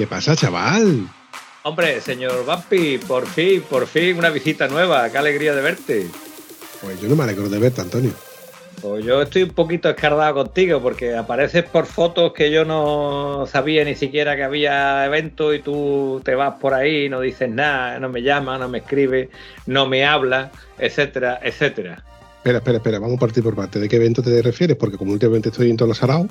¿Qué pasa, chaval? Hombre, señor Vampi, por fin, por fin una visita nueva. Qué alegría de verte. Pues yo no me alegro de verte, Antonio. Pues yo estoy un poquito escardado contigo porque apareces por fotos que yo no sabía ni siquiera que había evento y tú te vas por ahí, no dices nada, no me llamas, no me escribes, no me hablas, etcétera, etcétera. Espera, espera, espera, vamos a partir por parte. ¿De qué evento te refieres? Porque como últimamente estoy en todos los araos.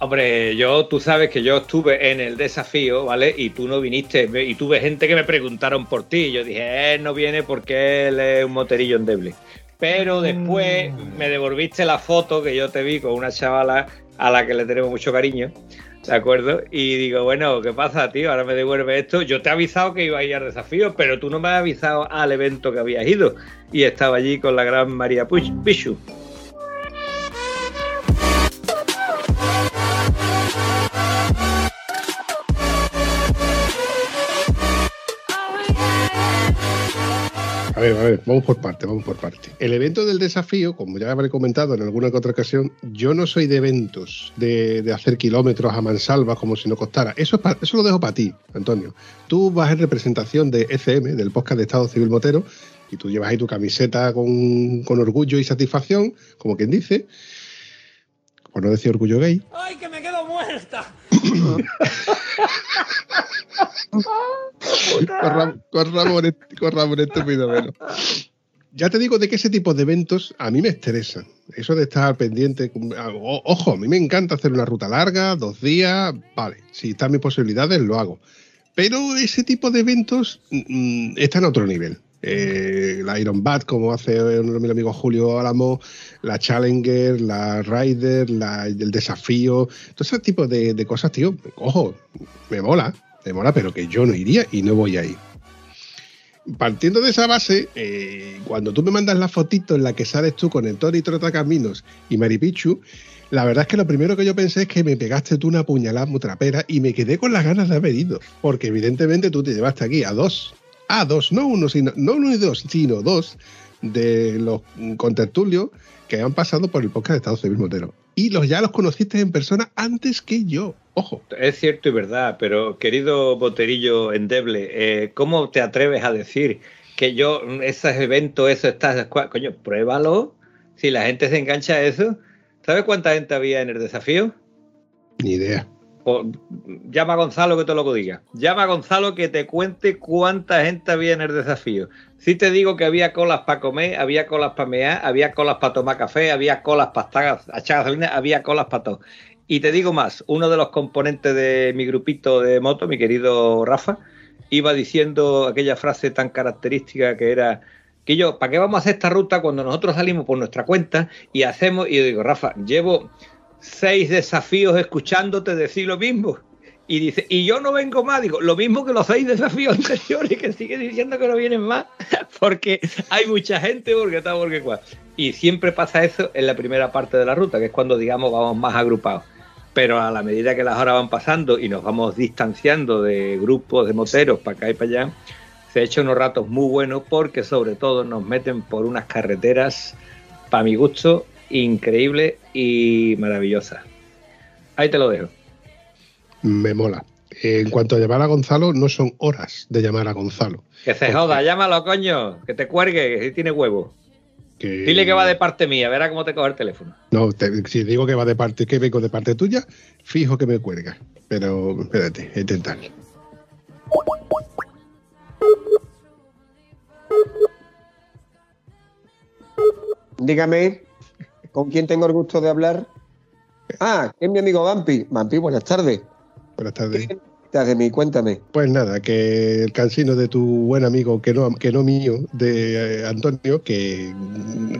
Hombre, yo, tú sabes que yo estuve en el desafío, ¿vale? Y tú no viniste, y tuve gente que me preguntaron por ti. Yo dije, él no viene porque él es un moterillo endeble. Pero después me devolviste la foto que yo te vi con una chavala a la que le tenemos mucho cariño, ¿de acuerdo? Y digo, bueno, ¿qué pasa, tío? Ahora me devuelve esto. Yo te he avisado que iba a ir al desafío, pero tú no me has avisado al evento que habías ido. Y estaba allí con la gran María Pichu. A ver, a ver, vamos por parte, vamos por parte. El evento del desafío, como ya habré comentado en alguna que otra ocasión, yo no soy de eventos de, hacer kilómetros a mansalva como si no costara. Eso, es eso lo dejo para ti, Antonio. Tú vas en representación de ECM, del podcast de Estado Civil Motero, y tú llevas ahí tu camiseta con orgullo y satisfacción, como quien dice, por no decir orgullo gay. ¡Ay, que me quedo muerta! con, Ramón, estúpido, Ya te digo de que ese tipo de eventos a mí me estresan. Eso de estar pendiente. Ojo, a mí me encanta hacer una ruta larga, dos días, vale. Si están mis posibilidades, lo hago. Pero ese tipo de eventos mm, está en otro nivel. Eh, la Iron Bat, como hace uno de mis amigos Julio Álamo, la Challenger, la Rider, el desafío, todo ese tipo de, cosas, tío, ojo, me mola, me mola, pero que yo no iría y no voy a ir. Partiendo de esa base, eh, cuando tú me mandas la fotito en la que sales tú con el Tori Caminos y Maripichu, la verdad es que lo primero que yo pensé es que me pegaste tú una puñalada mutrapera y me quedé con las ganas de haber ido. Porque evidentemente tú te llevaste aquí a dos, a dos, no uno, sino, no uno y dos, sino dos de los contertulios que han pasado por el podcast de Estado Civil Motero. Y los ya los conociste en persona antes que yo. Ojo. Es cierto y verdad, pero querido Boterillo Endeble, eh, ¿cómo te atreves a decir que yo, ese evento, eso estás. Coño, pruébalo. Si la gente se engancha a eso. ¿Sabes cuánta gente había en el desafío? Ni idea llama a Gonzalo que te lo diga. Llama a Gonzalo que te cuente cuánta gente había en el desafío. Si te digo que había colas para comer, había colas para mear, había colas para tomar café, había colas para echar gasolina, había colas para todo. Y te digo más, uno de los componentes de mi grupito de moto, mi querido Rafa, iba diciendo aquella frase tan característica que era que yo, ¿para qué vamos a hacer esta ruta cuando nosotros salimos por nuestra cuenta y hacemos? Y yo digo, Rafa, llevo seis desafíos escuchándote decir lo mismo. Y dice, y yo no vengo más, digo, lo mismo que los seis desafíos anteriores, que sigue diciendo que no vienen más, porque hay mucha gente, porque está, porque cual. Y siempre pasa eso en la primera parte de la ruta, que es cuando, digamos, vamos más agrupados. Pero a la medida que las horas van pasando y nos vamos distanciando de grupos de moteros para acá y para allá, se ha hecho unos ratos muy buenos porque sobre todo nos meten por unas carreteras, para mi gusto, increíble y maravillosa. Ahí te lo dejo. Me mola. En cuanto a llamar a Gonzalo, no son horas de llamar a Gonzalo. Que se joda, llámalo, coño. Que te cuelgue, que tiene huevo. Dile que va de parte mía, verá cómo te coge el teléfono. No, si digo que va de parte, que vengo de parte tuya, fijo que me cuelga. Pero espérate, intentar. Dígame. ¿Con quién tengo el gusto de hablar? Ah, es mi amigo Vampi. Vampi, buenas tardes. Buenas tardes. de mí? Cuéntame. Pues nada, que el cansino de tu buen amigo, que no, que no mío, de eh, Antonio, que,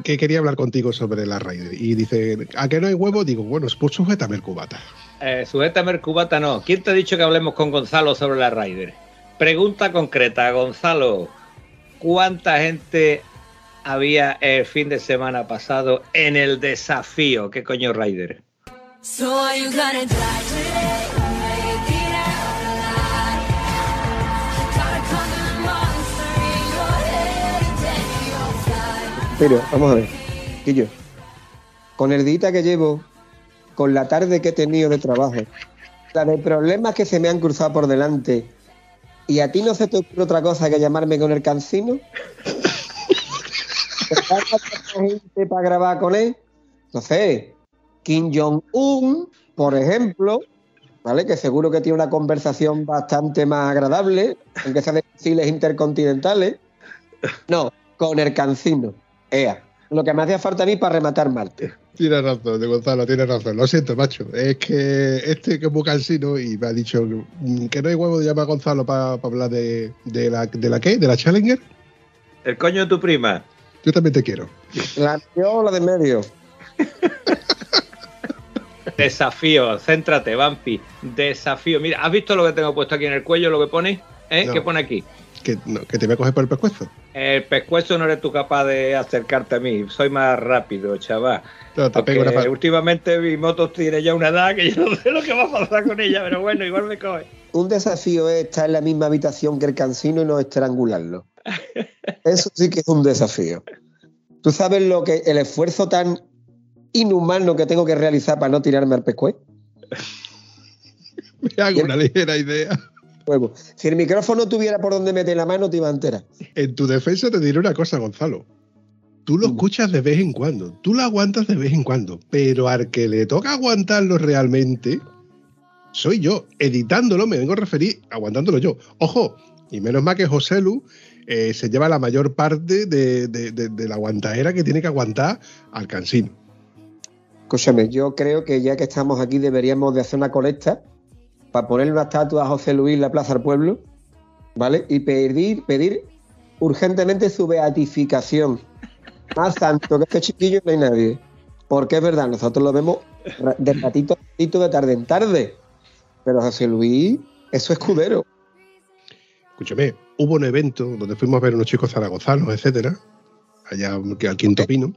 que, quería hablar contigo sobre la Raider. Y dice, ¿a que no hay huevo? Digo, bueno, pues sujétame el cubata. Eh, sujétame el cubata no. ¿Quién te ha dicho que hablemos con Gonzalo sobre la Raider? Pregunta concreta, Gonzalo. ¿Cuánta gente había el fin de semana pasado en el desafío? ¿Qué coño Raider? Pero, vamos a ver, yo con el día que llevo, con la tarde que he tenido de trabajo, la de problemas que se me han cruzado por delante, y a ti no se te ocurre otra cosa que llamarme con el cancino, gente para grabar con él, no sé, Kim Jong-un, por ejemplo, ¿vale? Que seguro que tiene una conversación bastante más agradable, aunque sea de misiles intercontinentales. No, con el cancino. Ea, lo que me hacía falta a mí para rematar Marte. Tienes razón, de Gonzalo, tienes razón. Lo siento, macho. Es que este que es muy cansino y me ha dicho que no hay huevo de llamar a Gonzalo para hablar de, de, la, de la qué, de la Challenger. El coño de tu prima. Yo también te quiero. La o la de medio. Desafío, céntrate, Vampi. Desafío. Mira, ¿has visto lo que tengo puesto aquí en el cuello, lo que pone? ¿Eh? ¿Qué pone aquí? que, te voy a coger por el pescuezo. El pescuezo no eres tú capaz de acercarte a mí. Soy más rápido, chaval. últimamente mi moto tiene ya una edad que yo no sé lo que va a pasar con ella, pero bueno, igual me coge. Un desafío es estar en la misma habitación que el cansino y no estrangularlo. Eso sí que es un desafío. ¿Tú sabes lo que el esfuerzo tan inhumano que tengo que realizar para no tirarme al pescuezo? Me hago una ligera idea. Si el micrófono tuviera por donde meter la mano, te iba entera. En tu defensa te diré una cosa, Gonzalo. Tú lo escuchas de vez en cuando, tú lo aguantas de vez en cuando, pero al que le toca aguantarlo realmente, soy yo. Editándolo me vengo a referir aguantándolo yo. Ojo, y menos mal que José Lu eh, se lleva la mayor parte de, de la aguantadera que tiene que aguantar al cansino. Escúchame, yo creo que ya que estamos aquí deberíamos de hacer una colecta para ponerle una estatua a José Luis en la Plaza del Pueblo, ¿vale? Y pedir, pedir urgentemente su beatificación. Más santo que este chiquillo no hay nadie. Porque es verdad, nosotros lo vemos de ratito a ratito, de tarde en tarde. Pero José Luis es su escudero. Escúchame, hubo un evento donde fuimos a ver unos chicos zaragozanos, etcétera, allá al Quinto Pino.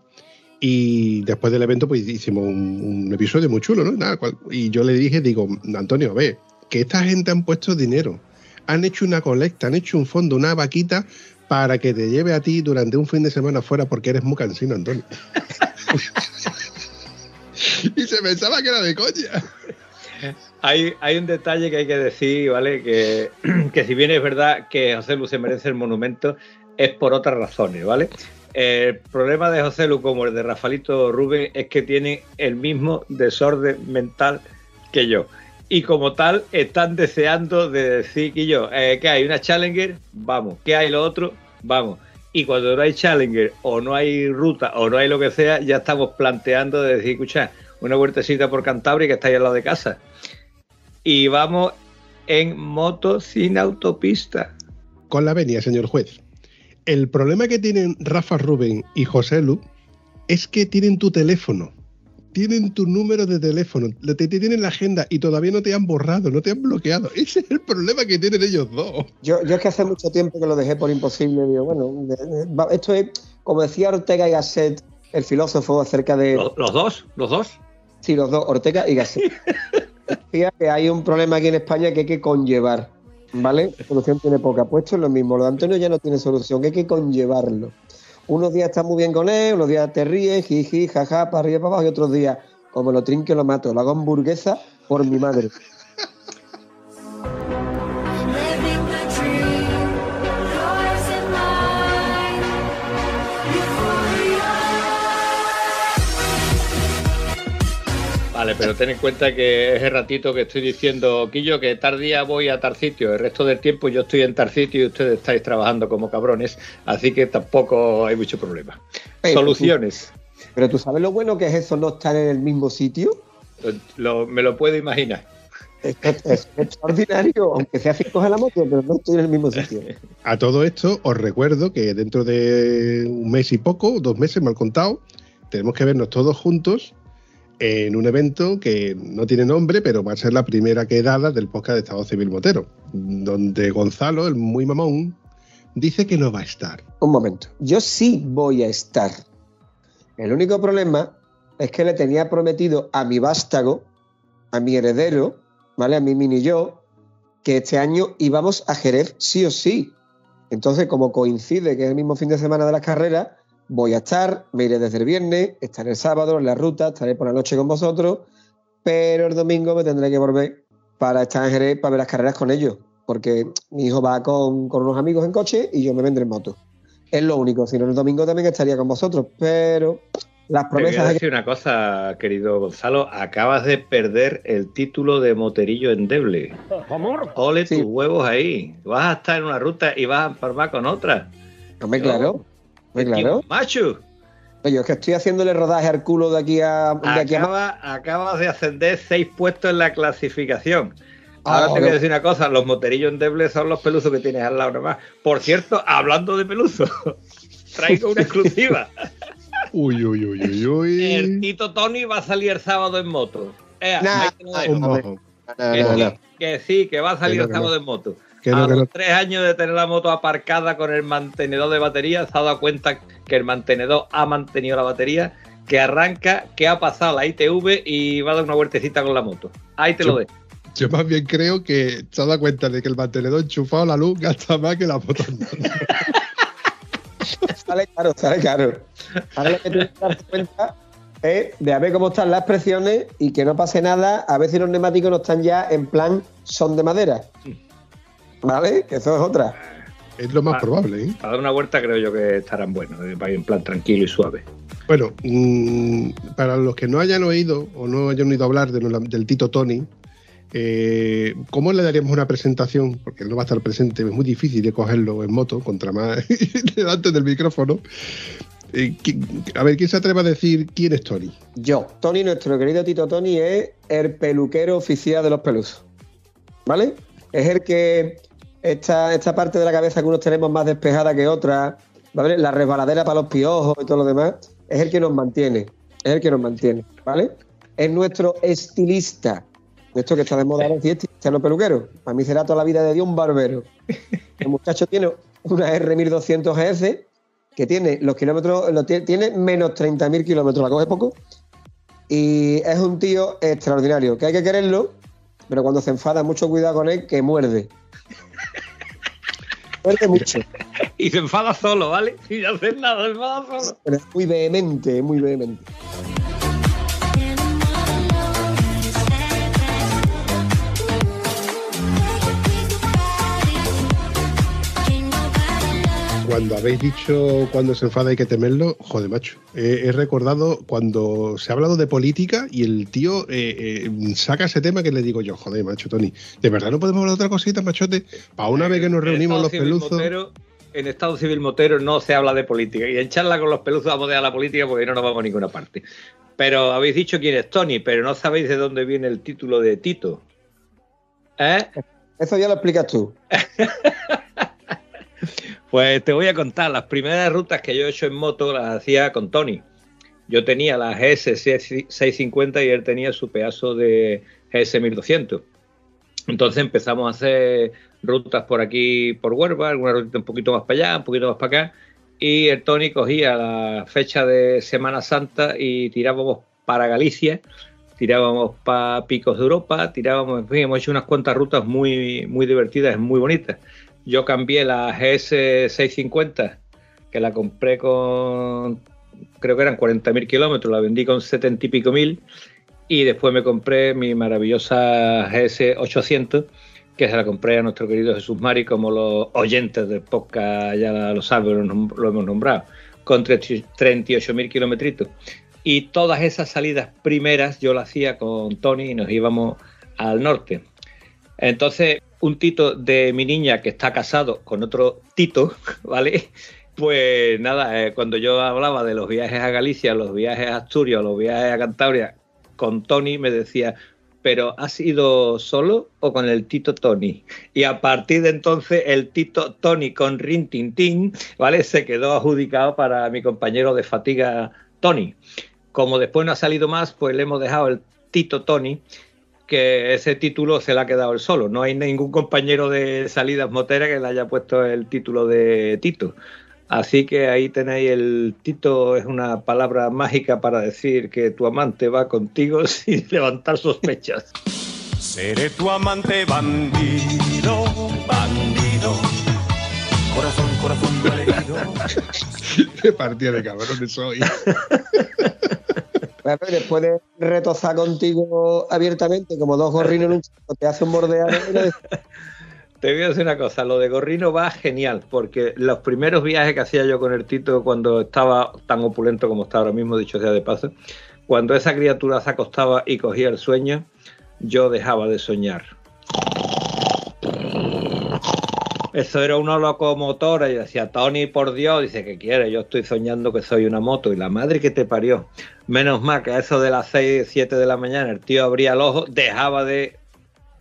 Y después del evento, pues hicimos un, episodio muy chulo, ¿no? Nada, y yo le dije, digo, Antonio, ve, que esta gente han puesto dinero, han hecho una colecta, han hecho un fondo, una vaquita para que te lleve a ti durante un fin de semana fuera porque eres muy cansino, Antonio. y se pensaba que era de coña. Hay, un detalle que hay que decir, ¿vale? Que, si bien es verdad que José Luis se merece el monumento, es por otras razones, ¿vale? El problema de José Lu como el de Rafaelito Rubén es que tiene el mismo desorden mental que yo. Y como tal, están deseando de decir que yo, que hay una Challenger, vamos, que hay lo otro, vamos. Y cuando no hay Challenger o no hay ruta o no hay lo que sea, ya estamos planteando de decir, escucha, una vueltecita por Cantabria que está ahí al lado de casa. Y vamos en moto sin autopista. Con la venia, señor juez. El problema que tienen Rafa Rubén y José Lu es que tienen tu teléfono, tienen tu número de teléfono, te, tienen la agenda y todavía no te han borrado, no te han bloqueado. Ese es el problema que tienen ellos dos. Yo, yo es que hace mucho tiempo que lo dejé por imposible. Digo, bueno, esto es, como decía Ortega y Gasset, el filósofo, acerca de. ¿Los, los dos? ¿Los dos? Sí, los dos, Ortega y Gasset. decía que hay un problema aquí en España que hay que conllevar. ¿Vale? La solución tiene poca. Puesto es lo mismo. Lo de Antonio ya no tiene solución, hay que conllevarlo. Unos días está muy bien con él, unos días te ríes, jiji, jaja, para arriba, para abajo, y otros días, como lo trinque, lo mato. Lo hago hamburguesa por mi madre. Vale, pero ten en cuenta que ese ratito que estoy diciendo, Quillo, que tal día voy a tal sitio, el resto del tiempo yo estoy en tal sitio y ustedes estáis trabajando como cabrones, así que tampoco hay mucho problema. Soluciones. pero tú sabes lo bueno que es eso, no estar en el mismo sitio. me lo puedo imaginar. Es, es extraordinario, aunque sea cinco en la moto, pero no estoy en el mismo sitio. A todo esto, os recuerdo que dentro de un mes y poco, dos meses, mal contado, tenemos que vernos todos juntos en un evento que no tiene nombre, pero va a ser la primera quedada del podcast de Estado Civil Motero, donde Gonzalo, el muy mamón, dice que no va a estar. Un momento, yo sí voy a estar. El único problema es que le tenía prometido a mi vástago, a mi heredero, ¿vale? A mi mini yo, que este año íbamos a Jerez sí o sí. Entonces, como coincide que es el mismo fin de semana de las carreras, voy a estar, me iré desde el viernes, estaré el sábado en la ruta, estaré por la noche con vosotros, pero el domingo me tendré que volver para estar en Jerez para ver las carreras con ellos, porque mi hijo va con, con unos amigos en coche y yo me vendré en moto. Es lo único, si no el domingo también estaría con vosotros, pero las Te voy promesas... a de decir una cosa, querido Gonzalo. Acabas de perder el título de moterillo endeble. Ole Sí. tus huevos ahí. Vas a estar en una ruta y vas a empalmar con otra. Hombre, claro, hombre, claro. Macho, Yo es que estoy haciéndole rodaje al culo de aquí a... De aquí a... acaba- acabas de ascender seis puestos en la clasificación. Ah, Ahora te voy a decir una cosa, los moterillos endebles son los peluzos que tienes al lado nomás. Por cierto, hablando de peluzos, traigo una exclusiva. Uy, uy, uy, uy, El uy. Tito Tony va a salir el sábado en moto. Nah. No, que, sí, que sí, que va a salir el sábado en moto. Que a no, que los no. tres años de tener la moto aparcada con el mantenedor de batería, se ha dado cuenta que el mantenedor ha mantenido la batería, que arranca, que ha pasado la ITV y va a dar una vueltecita con la moto. Ahí te lo dejo. Yo más bien creo que se ha dado cuenta de que el mantenedor enchufado a la luz gasta más que la moto andando. Sale caro, sale caro. Ahora lo que tienes que darte cuenta es de a ver cómo están las presiones y que no pase nada, a ver si los neumáticos no están ya en plan son de madera. ¿Vale? Que eso es otra. Es lo más probable, ¿eh? Para dar una vuelta creo yo que estarán buenos, eh, para ir en plan tranquilo y suave. Bueno, mm, para los que no hayan oído o no hayan oído hablar de- del Tito Tony, eh, ¿cómo le daríamos una presentación? Porque él no va a estar presente, es muy difícil de cogerlo en moto, contra más delante del micrófono. Eh, ¿qui- a ver, ¿quién se atreve a decir quién es Tony? Yo, Tony, nuestro querido Tito Tony, es el peluquero oficial de los pelusos. ¿Vale? Es el que esta, esta parte de la cabeza que unos tenemos más despejada que otra, ¿vale? La resbaladera para los piojos y todo lo demás, es el que nos mantiene. Es el que nos mantiene, ¿vale? Es nuestro estilista. Esto que está de moda ahora, sí, estilista, no peluquero. Para mí será toda la vida de Dios un barbero. El muchacho tiene una R1200 GS que tiene los kilómetros, lo tiene, tiene menos 30.000 kilómetros, la coge poco. Y es un tío extraordinario, que hay que quererlo, pero cuando se enfada, mucho cuidado con él, que muerde. Muerde mucho, Y se enfada solo, ¿vale? Sin hacer nada, se enfada solo. pero es muy vehemente, muy vehemente. Cuando habéis dicho cuando se enfada hay que temerlo, joder, macho. Eh, he recordado cuando se ha hablado de política y el tío eh, eh, saca ese tema que le digo yo, joder, macho, Tony. ¿De verdad no podemos hablar de otra cosita, machote? Para una vez que nos reunimos los peluzos. Motero- en Estado Civil Motero no se habla de política. Y en charla con los peluzos vamos a la política porque no nos vamos a ninguna parte. Pero habéis dicho quién es Tony, pero no sabéis de dónde viene el título de Tito. ¿Eh? Eso ya lo explicas tú. Pues te voy a contar, las primeras rutas que yo he hecho en moto las hacía con Tony. Yo tenía la GS 650 y él tenía su pedazo de GS 1200. Entonces empezamos a hacer rutas por aquí, por Huerva, alguna ruta un poquito más para allá, un poquito más para acá. Y el Tony cogía la fecha de Semana Santa y tirábamos para Galicia, tirábamos para Picos de Europa, tirábamos, en fin, hemos hecho unas cuantas rutas muy, muy divertidas, muy bonitas. Yo cambié la GS 650, que la compré con, creo que eran 40.000 kilómetros, la vendí con 70 y pico mil, y después me compré mi maravillosa GS 800, que se la compré a nuestro querido Jesús Mari, como los oyentes del podcast ya lo saben, lo hemos nombrado, con 38.000 kilometritos. Y todas esas salidas primeras yo las hacía con Tony y nos íbamos al norte. Entonces, un Tito de mi niña que está casado con otro Tito, ¿vale? Pues nada, eh, cuando yo hablaba de los viajes a Galicia, los viajes a Asturias, los viajes a Cantabria, con Tony me decía, pero ¿has ido solo o con el Tito Tony? Y a partir de entonces el Tito Tony con Rin Tin ¿vale? Se quedó adjudicado para mi compañero de fatiga Tony. Como después no ha salido más, pues le hemos dejado el Tito Tony, que ese título se le ha quedado el solo. No hay ningún compañero de salidas moteras que le haya puesto el título de Tito. Así que ahí tenéis el Tito, es una palabra mágica para decir que tu amante va contigo sin levantar sospechas. Seré tu amante bandido, bandido. Corazón, corazón malherido. Qué partida de cabrones soy. Claro, y después de retozar contigo abiertamente, como dos gorrinos en un chico, te hace un bordeado. Te voy a decir una cosa, lo de Gorrino va genial, porque los primeros viajes que hacía yo con el Tito cuando estaba tan opulento como está ahora mismo, dicho sea de paso, cuando esa criatura se acostaba y cogía el sueño, yo dejaba de soñar. Eso era una locomotora y decía, Tony, por Dios, dice, ¿qué quiere? Yo estoy soñando que soy una moto y la madre que te parió. Menos mal que a eso de las 6, 7 de la mañana el tío abría el ojo, dejaba de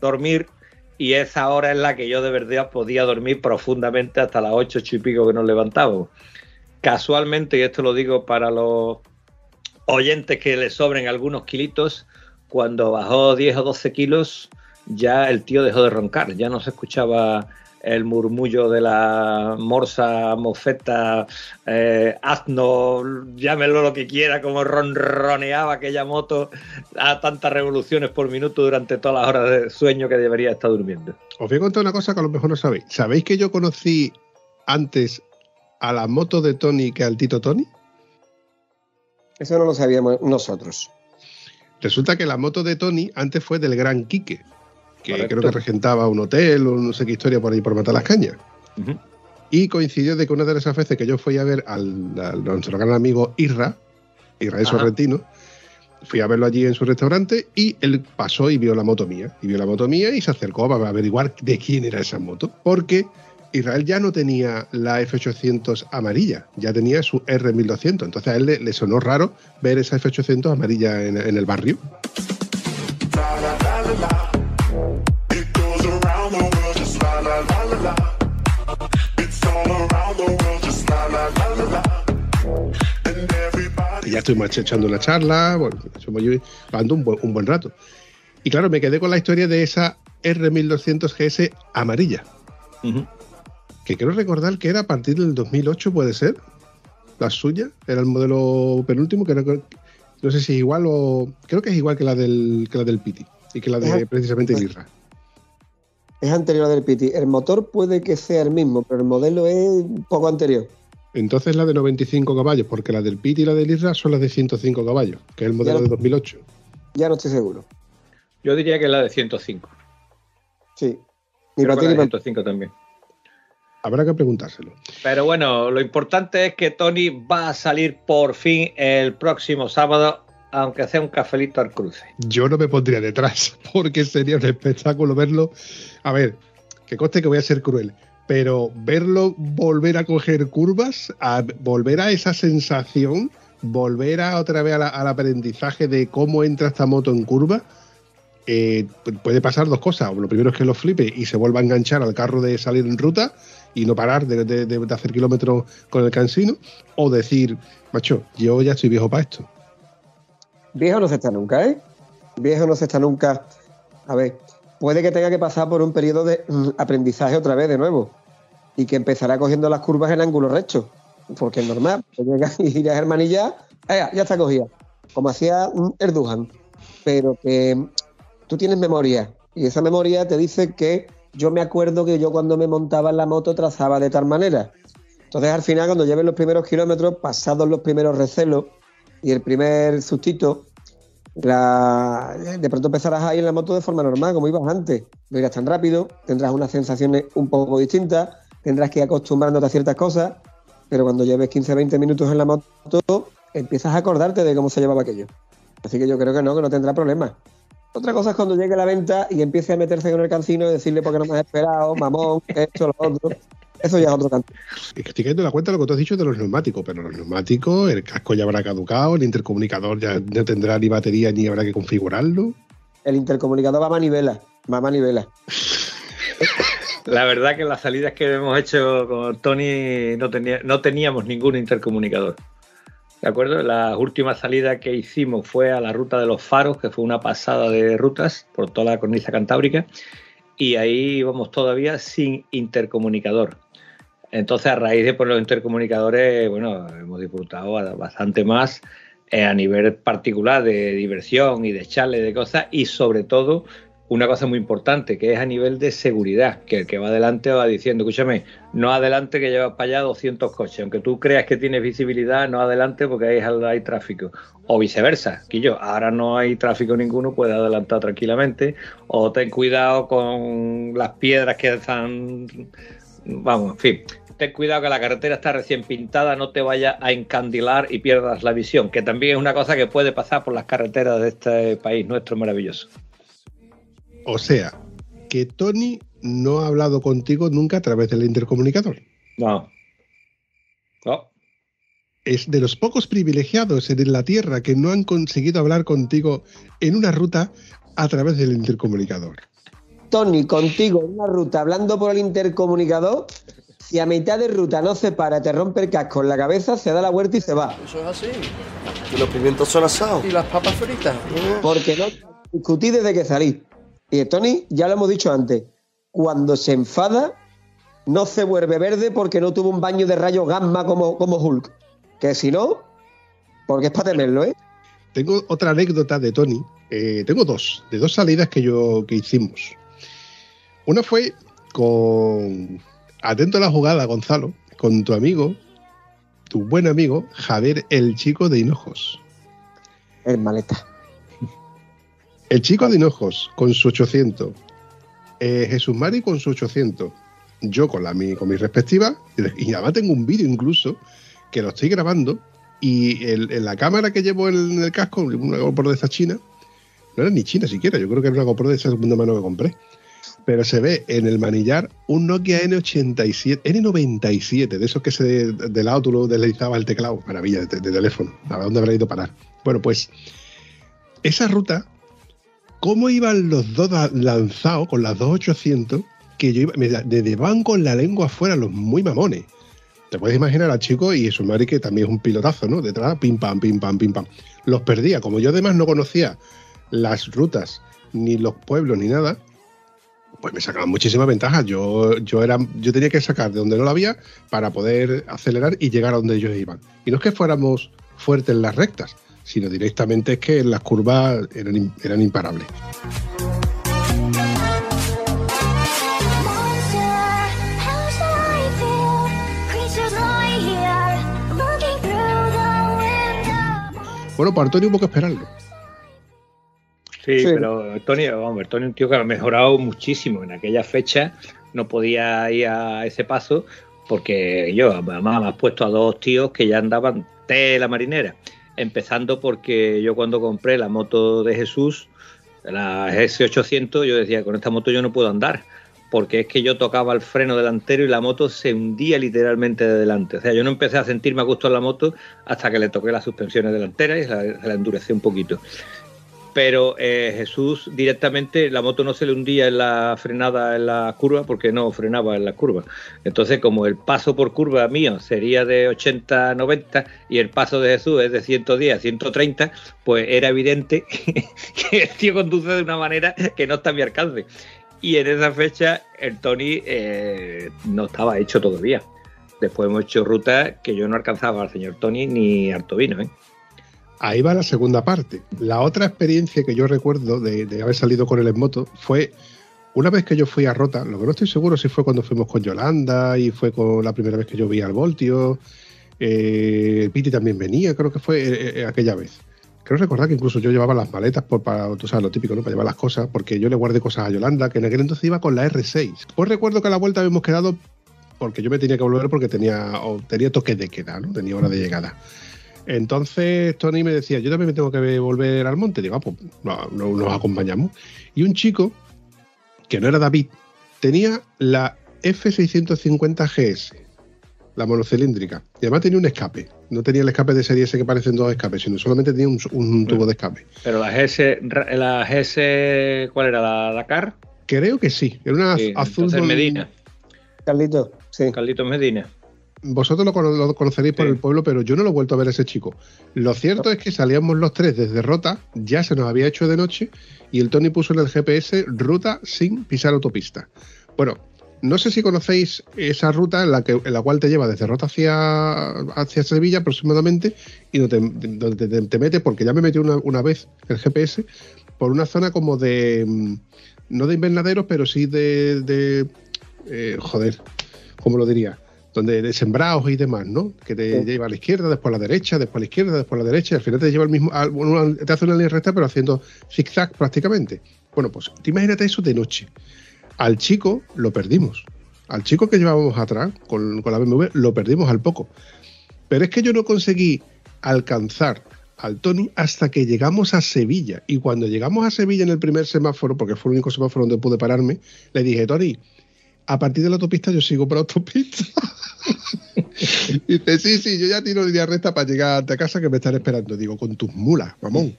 dormir y esa hora es la que yo de verdad podía dormir profundamente hasta las 8, 8 y pico que nos levantábamos. Casualmente, y esto lo digo para los oyentes que le sobren algunos kilitos, cuando bajó 10 o 12 kilos, ya el tío dejó de roncar, ya no se escuchaba el murmullo de la morsa, mofeta, eh, asno, llámelo lo que quiera, como ronroneaba aquella moto a tantas revoluciones por minuto durante todas las horas de sueño que debería estar durmiendo. Os voy a contar una cosa que a lo mejor no sabéis. ¿Sabéis que yo conocí antes a la moto de Tony que al Tito Tony? Eso no lo sabíamos nosotros. Resulta que la moto de Tony antes fue del Gran Quique, que Correcto. creo que regentaba un hotel o no sé qué historia por ahí por matar las cañas. Ujú. Y coincidió de que una de esas veces que yo fui a ver al, al- nuestro gran amigo Irra, Israel Ajá. Sorrentino, fui a verlo allí en su restaurante y él pasó y vio la moto mía. Y vio la moto mía y se acercó para averiguar de quién era esa moto. Porque Israel ya no tenía la F800 amarilla, ya tenía su R1200. Entonces a él le, le sonó raro ver esa F800 amarilla en, en el barrio. It Y ya estuvimos echando una charla, bueno, hablando un buen, un buen rato. Y claro, me quedé con la historia de esa R1200 GS amarilla, Ujú. que quiero recordar que era a partir del 2008, puede ser, la suya, era el modelo penúltimo, que era- no sé si es igual o creo que es igual que la del, que la del Piti y que la de Ajá. precisamente Lirra. Es anterior al del Piti. El motor puede que sea el mismo, pero el modelo es un poco anterior. Entonces la de 95 caballos, porque la del Piti y la de Lirra son las de 105 caballos, que es el modelo de 2008. Ya no estoy seguro. Yo diría que la de 105. Sí. Ni para ti la ni de para 105 también. Habrá que preguntárselo. Pero bueno, lo importante es que Tony va a salir por fin el próximo sábado, aunque sea un cafelito al cruce. yo no me pondría detrás, porque sería un espectáculo verlo. A ver, que conste que voy a ser cruel, pero verlo volver a coger curvas, volver a esa sensación, volver a otra vez al aprendizaje de cómo entra esta moto en curva, eh, pu- puede pasar dos cosas. Lo primero es que lo flipe y se vuelva a enganchar al carro de salir en ruta y no parar de- de hacer kilómetros con el cansino, o decir, macho, yo ya estoy viejo para esto. Viejo no se está nunca, ¿eh? Viejo no se está nunca. A ver, puede que tenga que pasar por un periodo de mm, aprendizaje otra vez de nuevo y que empezará cogiendo las curvas en ángulo recto, porque es normal. Llega y giras hermanilla, ¡eh, ya está cogida, como hacía mm, Erdogan. Pero que mm, tú tienes memoria y esa memoria te dice que yo me acuerdo que yo cuando me montaba en la moto trazaba de tal manera. Entonces al final cuando lleves los primeros kilómetros, pasados los primeros recelos, y el primer sustito, de pronto empezarás a ir en la moto de forma normal, como ibas antes. No irás tan rápido, tendrás unas sensaciones un poco distintas, tendrás que ir acostumbrándote a ciertas cosas, pero cuando lleves 15-20 minutos en la moto, empiezas a acordarte de cómo se llevaba aquello. Así que yo creo que no, que no tendrá problemas. Otra cosa es cuando llegue la venta y empiece a meterse con el cancino y decirle por qué no me has esperado, mamón, esto, lo otro. Eso ya es otro canto. Es que estoy cayendo en la cuenta de lo que tú has dicho de los neumáticos, pero los neumáticos, el casco ya habrá caducado, el intercomunicador ya no tendrá ni batería ni habrá que configurarlo. El intercomunicador va a manivela. Va a manivela. La verdad que las salidas que hemos hecho con Tony no, tenía, no teníamos ningún intercomunicador. ¿De acuerdo? La última salida que hicimos fue a la ruta de los faros, que fue una pasada de rutas por toda la cornisa cantábrica, y ahí íbamos todavía sin intercomunicador. Entonces, a raíz de por los intercomunicadores, bueno, hemos disfrutado bastante más eh, a nivel particular de diversión y de charla de cosas, y sobre todo una cosa muy importante, que es a nivel de seguridad, que el que va adelante va diciendo, escúchame, no adelante que llevas para allá 200 coches, aunque tú creas que tienes visibilidad, no adelante porque ahí hay tráfico. O viceversa, que yo, ahora no hay tráfico ninguno, puedes adelantar tranquilamente, o ten cuidado con las piedras que están, vamos, en fin, ten cuidado que la carretera está recién pintada, no te vaya a encandilar y pierdas la visión, que también es una cosa que puede pasar por las carreteras de este país nuestro maravilloso. O sea, que Tony no ha hablado contigo nunca a través del intercomunicador. No. No. Es de los pocos privilegiados en la Tierra que no han conseguido hablar contigo en una ruta a través del intercomunicador. Tony, contigo en una ruta hablando por el intercomunicador, si a mitad de ruta no se para, te rompe el casco en la cabeza, se da la vuelta y se va. Eso es así. Y los pimientos son asados. Y las papas fritas. Porque no discutí desde que salí. Y Tony, ya lo hemos dicho antes, cuando se enfada, no se vuelve verde porque no tuvo un baño de rayos gamma como, como Hulk. Que si no, porque es para temerlo, ¿eh? Tengo otra anécdota de Tony. Eh, tengo dos, de dos salidas que yo que hicimos. Una fue con atento a la jugada, Gonzalo, con tu amigo, tu buen amigo, Javier, el chico de Hinojos. El maleta. El chico de Hinojos con su 800. eh, Jesús Mari con su 800. Yo con, la, mi, con mi respectiva. Y además tengo un vídeo incluso que lo estoy grabando. Y el- en la cámara que llevo en el casco, una GoPro de esa china, no era ni china siquiera, yo creo que era una GoPro de esa segunda mano que compré. Pero se ve en el manillar un Nokia N87, N97, de esos que se de lado tú lo deslizabas el teclado. Maravilla de, de teléfono. ¿A dónde habrá ido a parar? Bueno, pues esa ruta, ¿cómo iban los dos lanzados con las dos 800? Que yo iba, me llevaban con la lengua afuera los muy mamones. Te puedes imaginar al chico y su madre que también es un pilotazo, ¿no? Detrás, pim pam, pim pam, pim pam. Los perdía. Como yo además no conocía las rutas, ni los pueblos, ni nada, pues me sacaban muchísimas ventajas. Yo, yo, era, yo tenía que sacar de donde no la había para poder acelerar y llegar a donde ellos iban. Y no es que fuéramos fuertes en las rectas, sino directamente es que en las curvas eran, eran imparables. Bueno, para Antonio hubo que esperarlo. Sí, Sí. pero Tony, vamos, Tony es un tío que ha mejorado muchísimo. En aquella fecha no podía ir a ese paso porque yo, además, me has puesto a dos tíos que ya andaban de la marinera. Empezando porque yo cuando compré la moto de Jesús, la S800, yo decía, con esta moto yo no puedo andar. Porque es que yo tocaba el freno delantero y la moto se hundía literalmente de delante. O sea, yo no empecé a sentirme a gusto en la moto hasta que le toqué las suspensiones delanteras y se la, se la endurecí un poquito pero eh, Jesús directamente la moto no se le hundía en la frenada en la curva porque no frenaba en la curva. Entonces, como el paso por curva mío sería de 80 a 90 y el paso de Jesús es de 110 a 130, pues era evidente que el tío conduce de una manera que no está a mi alcance. Y en esa fecha el Tony eh, no estaba hecho todavía. Después hemos hecho rutas que yo no alcanzaba al señor Tony ni al Tobino, ¿eh? Ahí va la segunda parte. La otra experiencia que yo recuerdo de, haber salido con él en moto fue una vez que yo fui a Rota, lo que no estoy seguro si fue cuando fuimos con Yolanda y fue con la primera vez que yo vi al Voltio. Eh, Piti también venía, creo que fue eh, eh, aquella vez. Creo recordar que incluso yo llevaba las maletas por, para, tú sabes, lo típico, ¿no? Para llevar las cosas, porque yo le guardé cosas a Yolanda, que en aquel entonces iba con la R6. Pues recuerdo que a la vuelta habíamos quedado porque yo me tenía que volver porque tenía, tenía toque de queda, ¿no? Tenía hora de llegada. Entonces Tony me decía, yo también me tengo que volver al monte. Digo, ah, pues no, no- nos acompañamos. Y un chico, que no era David, tenía la F650 GS. la monocilíndrica. Y además tenía un escape. No tenía el escape de serie S que parecen dos escapes, sino solamente tenía un, un tubo de escape. Pero la GS, la GS, ¿cuál era? ¿La Dakar? Creo que sí. Era una Sí, azul. entonces con- Medina. Carlito, sí. Carlitos Medina. Vosotros lo, cono- lo conoceréis por Sí. el pueblo, pero yo no lo he vuelto a ver a ese chico. Lo cierto es que salíamos los tres desde Rota, ya se nos había hecho de noche, y el Tony puso en el GPS ruta sin pisar autopista. Bueno, no sé si conocéis esa ruta en la, que, en la cual te lleva desde Rota hacia, hacia Sevilla aproximadamente, y donde te, te, te mete, porque ya me metió una, una vez el GPS, por una zona como de. mm, No de invernaderos, pero sí de. de eh, joder, ¿cómo lo diría? Donde de sembrados y demás, ¿no? Que te Sí. lleva a la izquierda, después a la derecha, después a la izquierda, después a la derecha, y al final te lleva el mismo. al- una- te hace una línea recta, pero haciendo zigzag prácticamente. Bueno, pues te imagínate eso de noche. Al chico lo perdimos. Al chico que llevábamos atrás con, con la BMW lo perdimos al poco. Pero es que yo no conseguí alcanzar al Tony hasta que llegamos a Sevilla. Y cuando llegamos a Sevilla en el primer semáforo, porque fue el único semáforo donde pude pararme, le dije, Tony, a partir de la autopista yo sigo por autopista. y dice, sí, sí, yo ya tiro línea recta para llegar a casa que me están esperando. Digo, con tus mulas, mamón,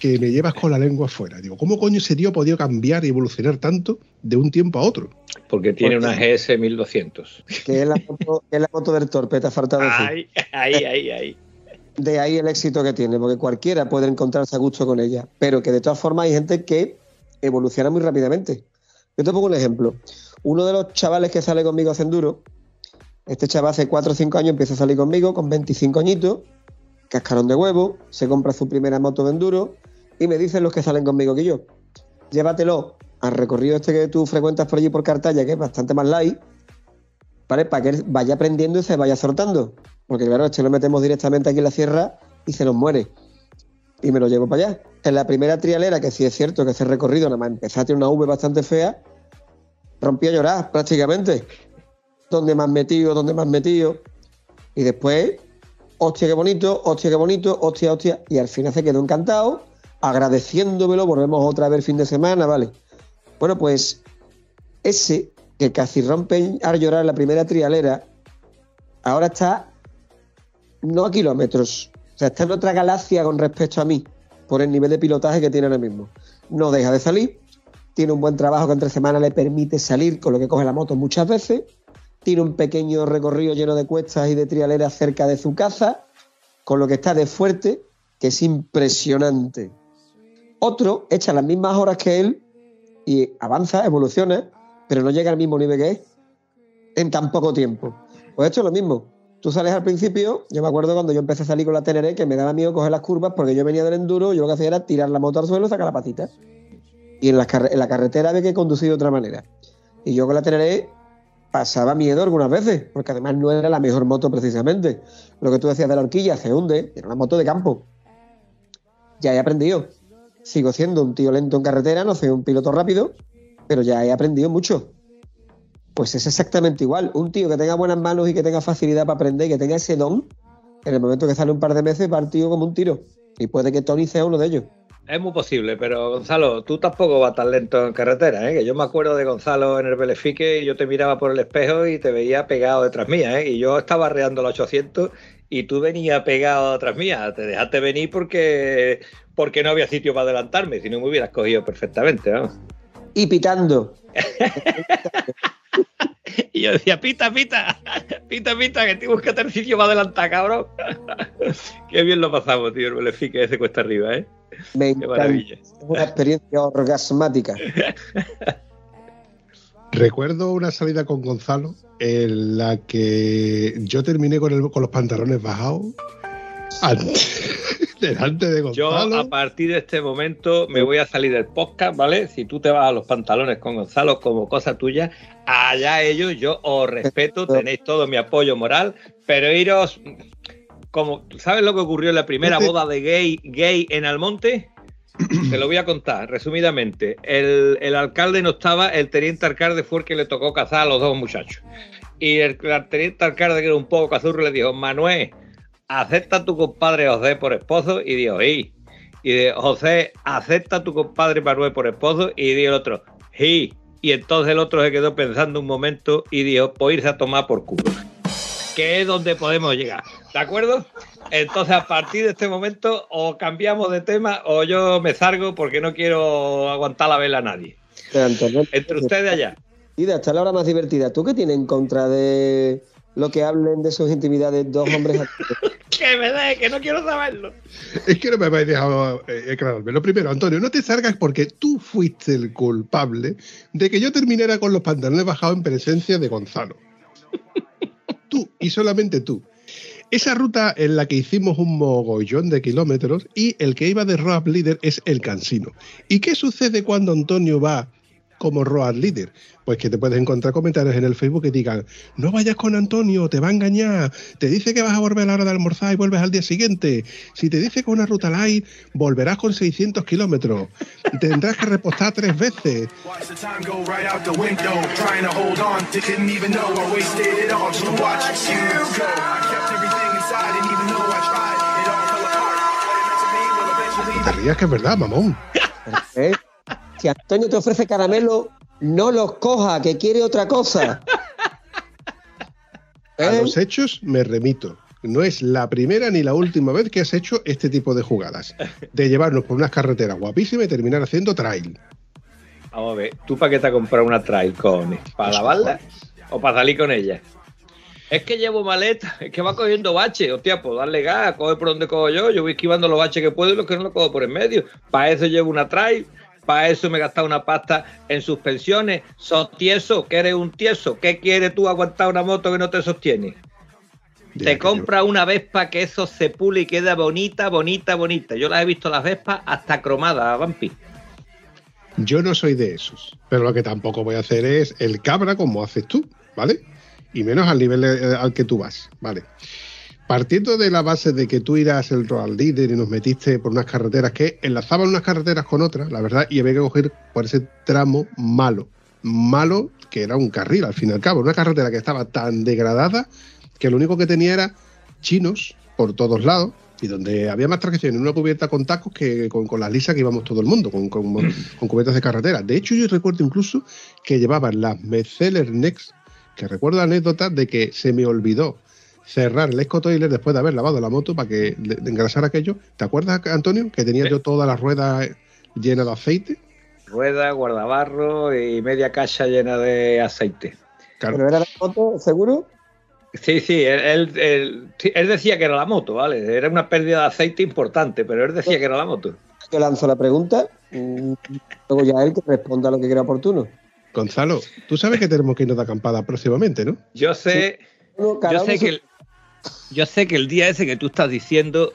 que me llevas con la lengua afuera. Digo, ¿cómo coño ese tío ha podido cambiar y evolucionar tanto de un tiempo a otro? Porque tiene Porque- una GS 1200. Que es la moto, que es la moto del torpe, te ha faltado decir. Ay, ay, ay, ay. De ahí el éxito que tiene, porque cualquiera puede encontrarse a gusto con ella, pero que de todas formas hay gente que evoluciona muy rápidamente. Yo te pongo un ejemplo. Uno de los chavales que sale conmigo a hacer enduro, este chaval hace 4 o 5 años empieza a salir conmigo con 25 añitos, cascarón de huevo, se compra su primera moto de enduro y me dicen los que salen conmigo que yo, llévatelo al recorrido este que tú frecuentas por allí por Cartaya, que es bastante más light, ¿vale? Para que él vaya aprendiendo y se vaya soltando. Porque claro, este lo metemos directamente aquí en la sierra y se nos muere. Y me lo llevo para allá. En la primera trialera, que sí es cierto que ese recorrido nada más tener una V bastante fea, rompí a llorar prácticamente. ¿Dónde más metido? ¿Dónde más metido? Y después, hostia, qué bonito, hostia, qué bonito, hostia, hostia. Y al final se quedó encantado, agradeciéndomelo, volvemos otra vez el fin de semana, ¿vale? Bueno, pues ese que casi rompe a llorar la primera trialera, ahora está no a kilómetros, o sea, está en otra galaxia con respecto a mí, por el nivel de pilotaje que tiene ahora mismo. No deja de salir, tiene un buen trabajo que entre semanas le permite salir con lo que coge la moto muchas veces, tiene un pequeño recorrido lleno de cuestas y de trialeras cerca de su casa, con lo que está de fuerte, que es impresionante. Otro echa las mismas horas que él y avanza, evoluciona, pero no llega al mismo nivel que él en tan poco tiempo. Pues esto es lo mismo. Tú sales al principio, yo me acuerdo cuando yo empecé a salir con la Teneré que me daba miedo coger las curvas porque yo venía del enduro, yo lo que hacía era tirar la moto al suelo y sacar la patita. Y en, carre- en la carretera había que conducir de otra manera. Y yo con la Teneré pasaba miedo algunas veces, porque además no era la mejor moto precisamente. Lo que tú decías de la horquilla se hunde, era una moto de campo. Ya he aprendido. Sigo siendo un tío lento en carretera, no soy un piloto rápido, pero ya he aprendido mucho. Pues es exactamente igual. Un tío que tenga buenas manos y que tenga facilidad para aprender y que tenga ese don, en el momento que sale un par de meses va el tío como un tiro. Y puede que Tony sea uno de ellos. Es muy posible, pero Gonzalo, tú tampoco vas tan lento en carretera, ¿eh? Que yo me acuerdo de Gonzalo en el Belefique y yo te miraba por el espejo y te veía pegado detrás mía, ¿eh? Y yo estaba arreando los 800 y tú venías pegado detrás mía. Te dejaste venir porque, porque no había sitio para adelantarme, si no me hubieras cogido perfectamente, ¿no? Y pitando. Y yo decía, pita, pita, pita, pita, que te búscate el sitio para adelantar, cabrón. Qué bien lo pasamos, tío, el Belefique ese cuesta arriba, ¿eh? Me Qué maravilla. Es una experiencia orgasmática. Recuerdo una salida con Gonzalo en la que yo terminé con, el- con los pantalones bajados ante- delante de Yo Gonzalo. a partir de este momento me voy a salir del podcast, ¿vale? Si tú te vas a los pantalones con Gonzalo como cosa tuya, allá ellos, yo os respeto, tenéis todo mi apoyo moral, pero iros como, ¿sabes lo que ocurrió en la primera Este- boda de gay gay en Almonte? Te lo voy a contar resumidamente. El, el alcalde no estaba, el teniente alcalde fue el que le tocó cazar a los dos muchachos. Y el, el teniente alcalde, que era un poco cazurro, le dijo, Manuel, acepta a tu compadre José por esposo y dijo, sí. Y de José, acepta a tu compadre Manuel por esposo y dijo el otro, sí. Y entonces el otro se quedó pensando un momento y dijo, pues irse a tomar por culo. que es donde podemos llegar. ¿De acuerdo? Entonces, a partir de este momento, o cambiamos de tema o yo me salgo porque no quiero aguantar la vela a nadie. Entre ustedes allá. divertida, esta es la hora más divertida. ¿Tú qué tienes en contra de lo que hablen de sus intimidades dos hombres? Que me dé, que no quiero saberlo. Es que no me habéis dejado eh, aclararme. Lo primero, Antonio, no te salgas porque tú fuiste el culpable de que yo terminara con los pantalones bajados en presencia de Gonzalo. Tú y solamente tú. Esa ruta en la que hicimos un mogollón de kilómetros y el que iba de road leader es el cansino. ¿Y qué sucede cuando Antonio va como road leader? Pues que te puedes encontrar comentarios en el Facebook que digan, no vayas con Antonio, te va a engañar, te dice que vas a volver a la hora de almorzar y vuelves al día siguiente. Si te dice que una ruta light, volverás con 600 kilómetros. Tendrás que repostar tres veces. Te rías que es verdad, mamón. ¿Eh? Si Antonio te ofrece caramelo, no los coja, que quiere otra cosa. A ¿Eh? los hechos me remito. No es la primera ni la última vez que has hecho este tipo de jugadas. De llevarnos por unas carreteras guapísimas y terminar haciendo trail. Vamos a ver, ¿tú para qué te has comprado una trail, cojones? ¿Para lavarla o para salir con ella? Es que llevo maleta, es que va cogiendo baches. Hostia, pues darle gas, coge por donde cojo yo. Yo voy esquivando los baches que puedo y los que no los cojo por en medio. Para eso llevo una trail, para eso me he gastado una pasta en suspensiones. ¿Sos tieso? ¿Que eres un tieso? ¿Qué quieres tú aguantar una moto que no te sostiene? Te compra una Vespa que eso se pule y queda bonita, bonita, bonita. Yo las he visto las Vespas hasta cromadas, Vampi. Yo, yo no soy de esos. Pero lo que tampoco voy a hacer es el cabra como haces tú, ¿vale? Y menos al nivel eh, al que tú vas, ¿vale? Partiendo de la base de que tú irás el road leader y nos metiste por unas carreteras que enlazaban unas carreteras con otras, la verdad, y había que coger por ese tramo malo. Malo que era un carril, al fin y al cabo. Una carretera que estaba tan degradada que lo único que tenía era chinos por todos lados y donde había más tracción en una cubierta con tacos que con, con las lisas que íbamos todo el mundo, con, con- con cubiertas de carretera. De hecho, yo recuerdo incluso que llevaban las Mercedes Next, que recuerdo la anécdota de que se me olvidó cerrar el escotoiler después de haber lavado la moto para que engrasara aquello. ¿Te acuerdas, Antonio, que tenía Sí. yo todas las ruedas llenas de aceite? Rueda, guardabarro y media caja llena de aceite. Claro. ¿Pero era la moto, seguro? Sí, sí él, él- él- sí, él decía que era la moto, ¿vale? Era una pérdida de aceite importante, pero él decía que era la moto. Yo lanzo la pregunta, mm, luego ya él que responda lo que quiera oportuno. Gonzalo, tú sabes que tenemos que irnos de acampada próximamente, ¿no? Yo sé, yo sé que el, yo sé que el día ese que tú estás diciendo,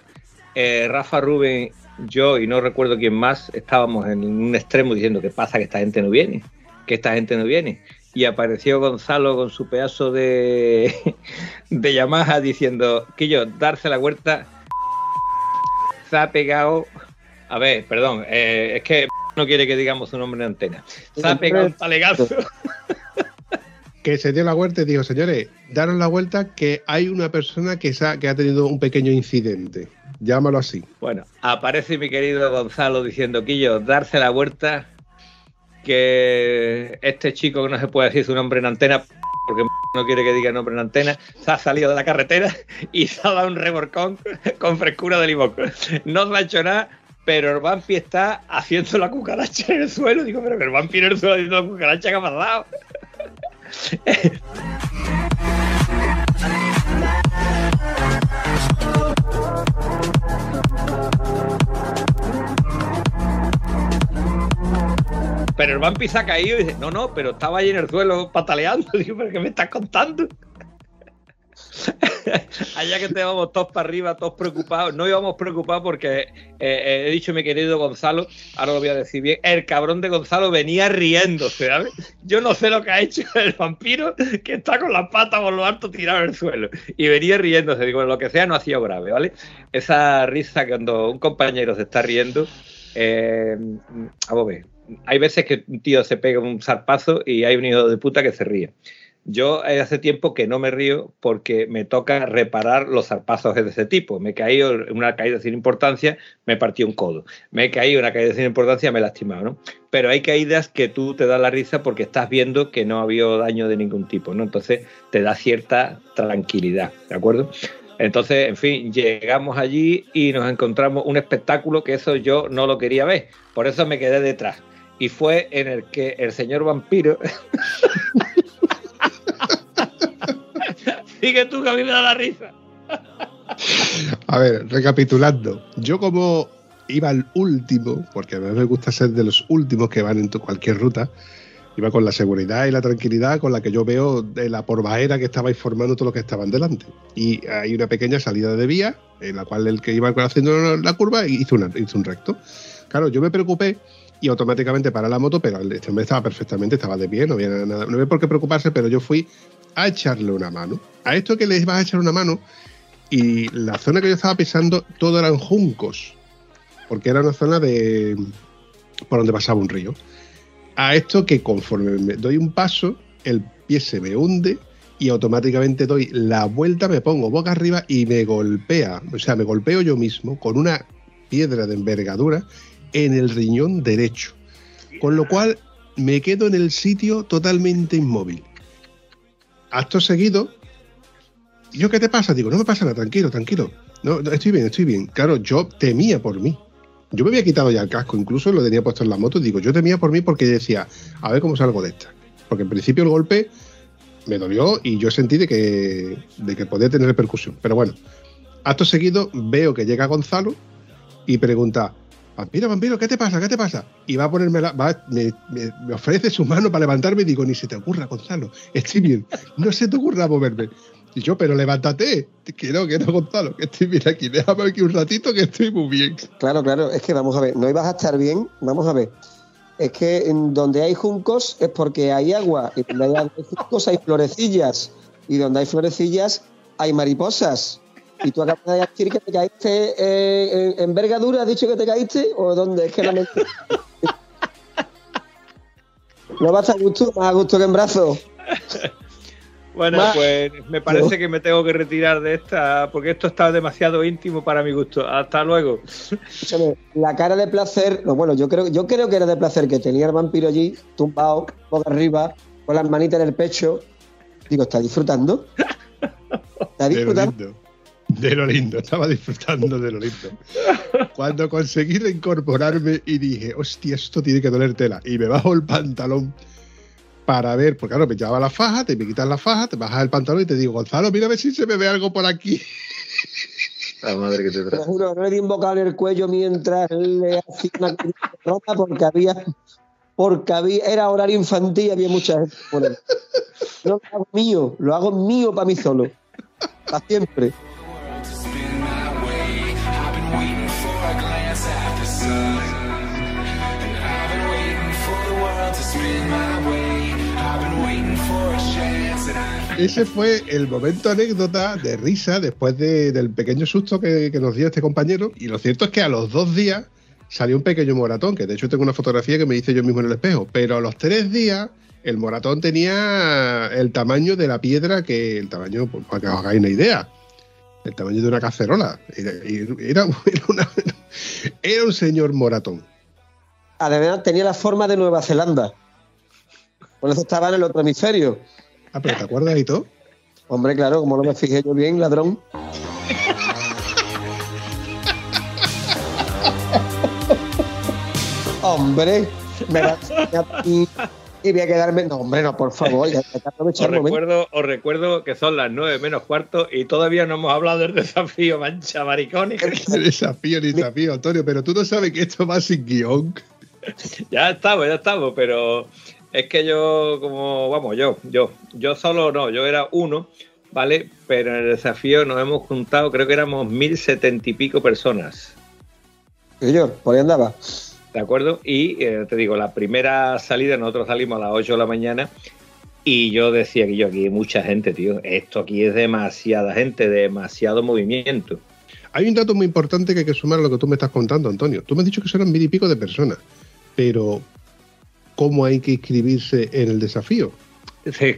eh, Rafa Rubén, yo y no recuerdo quién más, estábamos en un extremo diciendo que pasa que esta gente no viene, que esta gente no viene. Y apareció Gonzalo con su pedazo de, de Yamaha diciendo que yo, darse la vuelta, se ha pegado. A ver, perdón, eh, es que no quiere que digamos su nombre en antena. Se ha pegado un talegazo. que se dio la vuelta y dijo, señores, daros la vuelta que hay una persona que, se ha, que ha tenido un pequeño incidente. Llámalo así. Bueno, aparece mi querido Gonzalo diciendo, Quillo, darse la vuelta, que este chico que no se puede decir su nombre en antena, porque no quiere que diga nombre en antena, se ha salido de la carretera y se ha dado un remorcón con frescura de limón. No se ha hecho nada, pero el vampi está haciendo la cucaracha en el suelo. Digo, pero que el vampi en el suelo haciendo la cucaracha que ha pasado. Pero el vampi se ha caído y dice, no, no, pero estaba ahí en el suelo pataleando. Digo, pero ¿qué me estás contando? Allá que te vamos todos para arriba, todos preocupados. No íbamos preocupados porque eh, eh, he dicho mi querido Gonzalo, ahora lo voy a decir bien, el cabrón de Gonzalo venía riéndose. Yo no sé lo que ha hecho el vampiro que está con las patas por lo alto tirado en el suelo. Y venía riéndose, digo, lo que sea no ha sido grave, ¿vale? Esa risa cuando un compañero se está riendo, eh, a ver, hay veces que un tío se pega un zarpazo y hay un hijo de puta que se ríe. Yo hace tiempo que no me río porque me toca reparar los zarpazos de ese tipo. Me he caído una caída sin importancia, me partió un codo. Me he caído una caída sin importancia, me he lastimado. Pero hay caídas que tú te das la risa porque estás viendo que no ha habido daño de ningún tipo, ¿no? Entonces te da cierta tranquilidad, ¿de acuerdo? Entonces, en fin, llegamos allí y nos encontramos un espectáculo que eso yo no lo quería ver. Por eso me quedé detrás. Y fue en el que el señor vampiro. Sigue tú que a mí me da la risa. A ver, recapitulando. Yo como iba al último, porque a mí me gusta ser de los últimos que van en tu- cualquier ruta, iba con la seguridad y la tranquilidad con la que yo veo de la porbaera que estaba informando todos los que estaban delante. Y hay una pequeña salida de vía, en la cual el que iba haciendo la curva hizo, una- hizo un recto. Claro, yo me preocupé y automáticamente para la moto, pero este hombre estaba perfectamente, estaba de pie, no había nada, no había por qué preocuparse, pero yo fui a echarle una mano. A esto que le ibas a echar una mano, y la zona que yo estaba pisando, todo eran juncos, porque era una zona de por donde pasaba un río. A esto que conforme me doy un paso, el pie se me hunde y automáticamente doy la vuelta, me pongo boca arriba y me golpea, o sea, me golpeo yo mismo con una piedra de envergadura en el riñón derecho. Con lo cual me quedo en el sitio totalmente inmóvil. Acto seguido, ¿y yo qué te pasa? Digo, no me pasa nada, tranquilo, tranquilo. No, no, estoy bien, estoy bien. Claro, yo temía por mí. Yo me había quitado ya el casco, incluso lo tenía puesto en la moto. Digo, yo temía por mí porque decía, a ver cómo salgo de esta. Porque en principio el golpe me dolió y yo sentí de que, de que podía tener repercusión. Pero bueno, acto seguido veo que llega Gonzalo y pregunta, vampiro, vampiro, ¿qué te pasa? ¿Qué te pasa? Y va a ponerme la, va- me, me- me ofrece su mano para levantarme y digo, ni se te ocurra, Gonzalo, estoy bien, no se te ocurra moverme. Y yo, pero levántate, que no, que no, Gonzalo, que estoy bien aquí, déjame aquí un ratito que estoy muy bien. Claro, claro, es que vamos a ver, no ibas a estar bien, vamos a ver. Es que en donde hay juncos es porque hay agua, y donde hay juncos hay florecillas, y donde hay florecillas hay mariposas. Y tú acabas de decir que te caíste eh, en en envergadura, ¿has dicho que te caíste? ¿O dónde? Es que la mente... No vas a gusto, más a gusto que en brazo. Bueno, pues me parece que me tengo que retirar de esta porque esto está demasiado íntimo para mi gusto. Hasta luego. Escúchame, la cara de placer, no, bueno, yo creo, yo creo que era de placer que tenía el vampiro allí, tumbado, boca arriba, con las manitas en el pecho. Digo, ¿está disfrutando? ¿Está disfrutando? De lo lindo, estaba disfrutando de lo lindo. Cuando conseguí reincorporarme y dije, hostia, esto tiene que doler tela. Y me bajo el pantalón para ver, porque claro, me llevaba la faja, te me quitas la faja, te bajas el pantalón y te digo, Gonzalo, mira a ver si se me ve algo por aquí. La madre que te Te lo juro, no le di un bocado en el cuello mientras le hacía una ropa porque había, porque había, era horario infantil y había mucha gente por ahí. No lo hago mío, lo hago mío para mí solo. Para siempre. Ese fue el momento anécdota de risa después de- del pequeño susto que, nos dio este compañero. Y lo cierto es que a los dos días salió un pequeño moratón, que de hecho tengo una fotografía que me hice yo mismo en el espejo. Pero a los tres días el moratón tenía el tamaño de la piedra, que el tamaño, pues, para que os hagáis una idea, el tamaño de una cacerola. Era, era- era un señor moratón. Además, tenía la forma de Nueva Zelanda. Por eso estaba en el otro hemisferio. Ah, pero ¿te acuerdas y todo? Hombre, claro, como no me fijé yo bien, ladrón. hombre, me va a y voy a quedarme. No, hombre, no, por favor, ya aprovechar Os el recuerdo, os recuerdo que son las nueve menos cuarto y todavía no hemos hablado del desafío, mancha maricones. Ni desafío, ni desafío, Antonio, pero tú no sabes que esto va sin guion. Ya estamos, ya estamos, pero es que yo, como, vamos, yo, yo, yo solo no, yo era uno, ¿vale? Pero en el desafío nos hemos juntado, creo que éramos mil setenta y pico personas, Señor, por ahí andaba. ¿de acuerdo? Y eh, te digo, la primera salida, nosotros salimos a las 8 de la mañana y yo decía que yo aquí hay mucha gente, tío, esto aquí es demasiada gente, demasiado movimiento. Hay un dato muy importante que hay que sumar a lo que tú me estás contando, Antonio. Tú me has dicho que eran mil y pico de personas, pero ¿cómo hay que inscribirse en el desafío?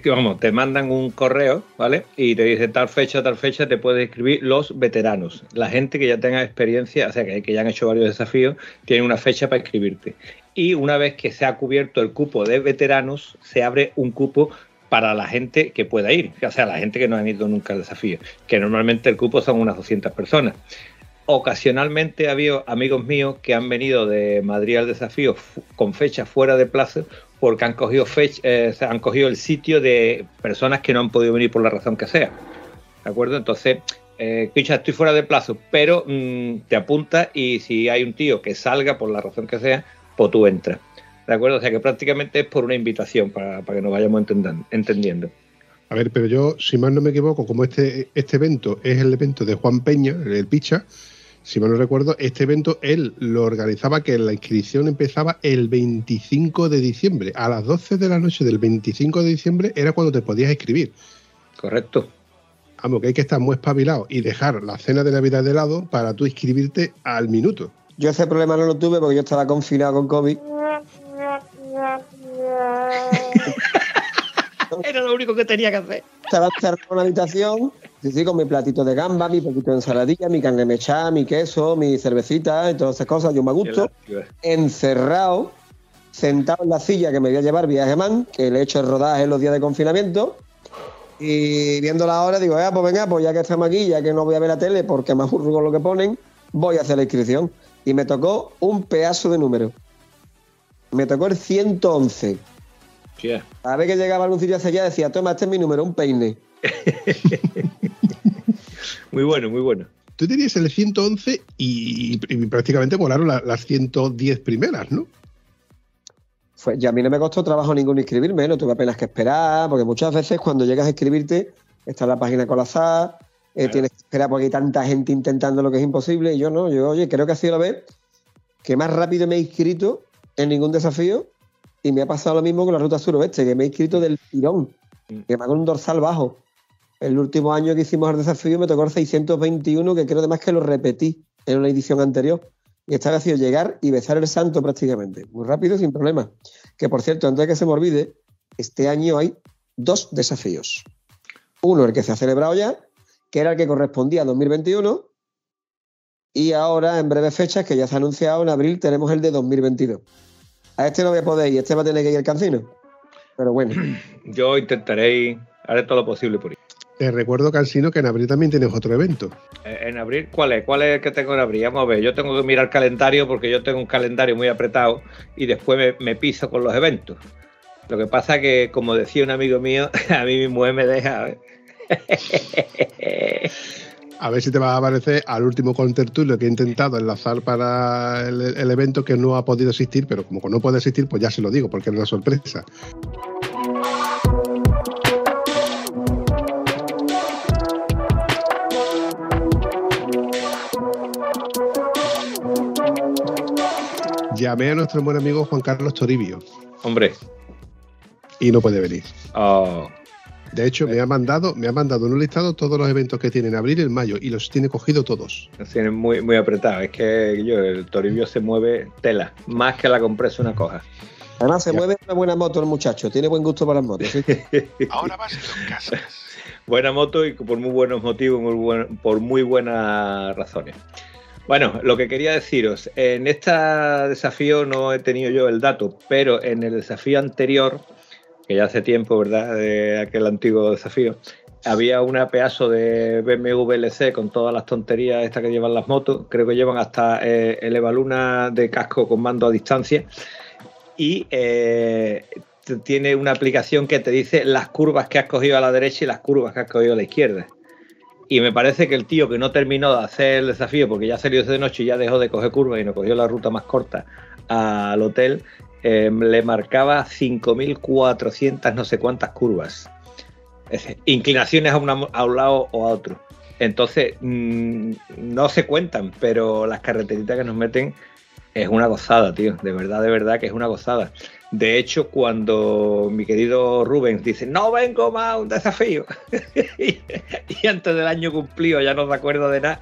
Vamos, te mandan un correo, ¿vale? Y te dice tal fecha, tal fecha, te puedes escribir los veteranos. La gente que ya tenga experiencia, o sea, que, que ya han hecho varios desafíos, tiene una fecha para escribirte. Y una vez que se ha cubierto el cupo de veteranos, se abre un cupo para la gente que pueda ir, o sea, la gente que no ha ido nunca al desafío, que normalmente el cupo son unas 200 personas. Ocasionalmente ha habido amigos míos que han venido de Madrid al desafío con fecha fuera de plazo porque han cogido, fecha, eh, han cogido el sitio de personas que no han podido venir por la razón que sea. ¿De acuerdo? Entonces, eh, estoy fuera de plazo, pero mm, te apunta y si hay un tío que salga por la razón que sea, pues tú entras. ¿De acuerdo? O sea que prácticamente es por una invitación para, para que nos vayamos entendiendo. A ver, pero yo, si mal no me equivoco, como este, este evento es el evento de Juan Peña, el Picha, si mal no recuerdo, este evento él lo organizaba que la inscripción empezaba el 25 de diciembre. A las 12 de la noche del 25 de diciembre era cuando te podías inscribir. Correcto. Vamos, que hay que estar muy espabilado y dejar la cena de Navidad de lado para tú inscribirte al minuto. Yo ese problema no lo tuve porque yo estaba confinado con COVID. Era lo único que tenía que hacer. Estaba encerrado en una habitación, sí, sí, con mi platito de gamba, mi poquito de ensaladilla, mi carne mechada, mi queso, mi cervecita y todas esas cosas. Yo me gusto. encerrado, sentado en la silla que me voy a llevar viaje man, que le he hecho el rodaje en los días de confinamiento. Y viendo la hora, digo, "Ah, pues venga, pues ya que estamos aquí, ya que no voy a ver la tele porque me aburro con lo que ponen, voy a hacer la inscripción. Y me tocó un pedazo de número. Me tocó el 111. Hostia. A ver que llegaba algún sitio hacia allá, decía, toma, este es mi número, un peine. Muy bueno, muy bueno. Tú tenías el 111 y, y prácticamente volaron la- las 110 primeras, ¿no? Fue, y a mí no me costó trabajo ninguno inscribirme, no tuve apenas que esperar, porque muchas veces cuando llegas a escribirte, está la página colapsada, eh, tienes que esperar porque hay tanta gente intentando lo que es imposible, y yo no, yo, oye, creo que ha sido la vez que más rápido me he inscrito en ningún desafío, y me ha pasado lo mismo con la ruta suroeste, que me he inscrito del tirón, que me hago un dorsal bajo. El último año que hicimos el desafío me tocó el 621, que creo además que lo repetí en una edición anterior. Y esta vez ha sido llegar y besar el santo prácticamente. Muy rápido, sin problema. Que por cierto, antes de que se me olvide, este año hay dos desafíos. Uno, el que se ha celebrado ya, que era el que correspondía a 2021. Y ahora, en breves fechas, que ya se ha anunciado, en abril tenemos el de 2022. A este no voy a poder ir, este va a tener que ir al cancino. Pero bueno, Yo intentaré haré todo lo posible por ir. Te recuerdo, Cansino, que en abril también tienes otro evento. Eh, En abril, ¿cuál es? ¿Cuál es el que tengo en abril? Vamos a ver, yo tengo que mirar el calendario porque yo tengo un calendario muy apretado y después me, me piso con los eventos. Lo que pasa que, como decía un amigo mío, a mí mi mujer me deja. ¿eh? A ver si te va a aparecer al último contertulio que he intentado enlazar para el, el evento que no ha podido existir, pero como no puede existir, pues ya se lo digo, porque es una sorpresa. Llamé a nuestro buen amigo Juan Carlos Toribio Hombre, y no puede venir. oh, De hecho, me ha mandado, me ha mandado en un listado todos los eventos que tiene en abril y en mayo y los tiene cogido todos. nos tiene muy, muy apretado. Es que yo, el Toribio se mueve tela, más que la compresa una coja. además se mueve una buena moto el muchacho, tiene buen gusto para las motos. ¿sí? Ahora vas a tu casa. Buena moto y por muy buenos motivos, muy buen- por muy buenas razones. Bueno, lo que quería deciros, en este desafío no he tenido yo el dato, pero en el desafío anterior, que ya hace tiempo, ¿verdad? De aquel antiguo desafío, había una pedazo de BMW LC con todas las tonterías estas que llevan las motos. Creo que llevan hasta eh, el Evaluna de casco con mando a distancia. Y eh, tiene una aplicación que te dice las curvas que has cogido a la derecha y las curvas que has cogido a la izquierda. Y me parece que el tío que no terminó de hacer el desafío porque ya salió de noche y ya dejó de coger curvas y no cogió la ruta más corta al hotel, eh, le marcaba 5.400 no sé cuántas curvas. Es decir, inclinaciones a, una- a un lado o a otro. Entonces, mm, no se cuentan, pero las carreteritas que nos meten es una gozada, tío. De verdad, de verdad que es una gozada. De hecho, cuando mi querido Rubens dice, no vengo más a un desafío, y, antes del año cumplido ya no se acuerda de nada,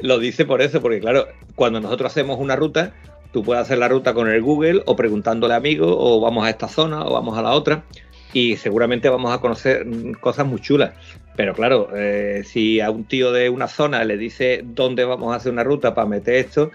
lo dice por eso, porque claro, cuando nosotros hacemos una ruta, tú puedes hacer la ruta con el Google o preguntándole a amigos, o vamos a esta zona o vamos a la otra, y seguramente vamos a conocer cosas muy chulas. Pero claro, eh, si a un tío de una zona le dice dónde vamos a hacer una ruta para meter esto,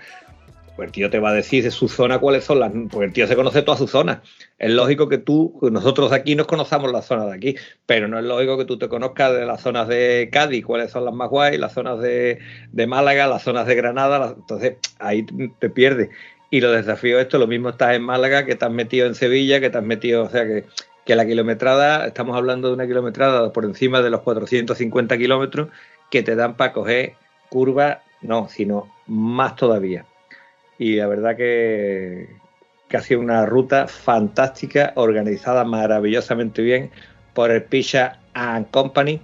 pues el tío te va a decir de su zona cuáles son las. Porque el tío se conoce toda su zona. Es lógico que tú, nosotros aquí nos conozcamos las zonas de aquí, pero no es lógico que tú te conozcas de las zonas de Cádiz, cuáles son las más guay, las zonas de, de Málaga, las zonas de Granada. las- entonces ahí te pierdes. Y los desafíos, esto, lo mismo estás en Málaga, que estás metido en Sevilla, que estás metido, o sea que, que la kilometrada, estamos hablando de una kilometrada por encima de los 450 kilómetros que te dan para coger curvas, no, sino más todavía. Y la verdad que, que ha sido una ruta fantástica, organizada maravillosamente bien por el Pisha and Company.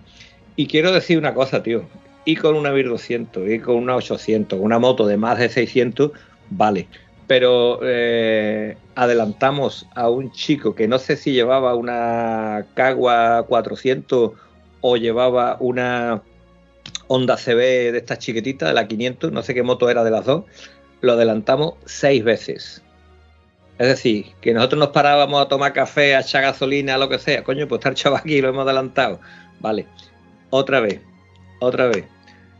Y quiero decir una cosa, tío. Y con una 1200, y con una 800, una moto de más de 600, vale. Pero eh, adelantamos a un chico que no sé si llevaba una Cagua 400 o llevaba una Honda CB de estas chiquititas, de la 500, no sé qué moto era de las dos, lo adelantamos seis veces. Es decir, que nosotros nos parábamos a tomar café, a echar gasolina, lo que sea. Coño, pues estar chaval aquí, lo hemos adelantado. Vale. Otra vez, otra vez.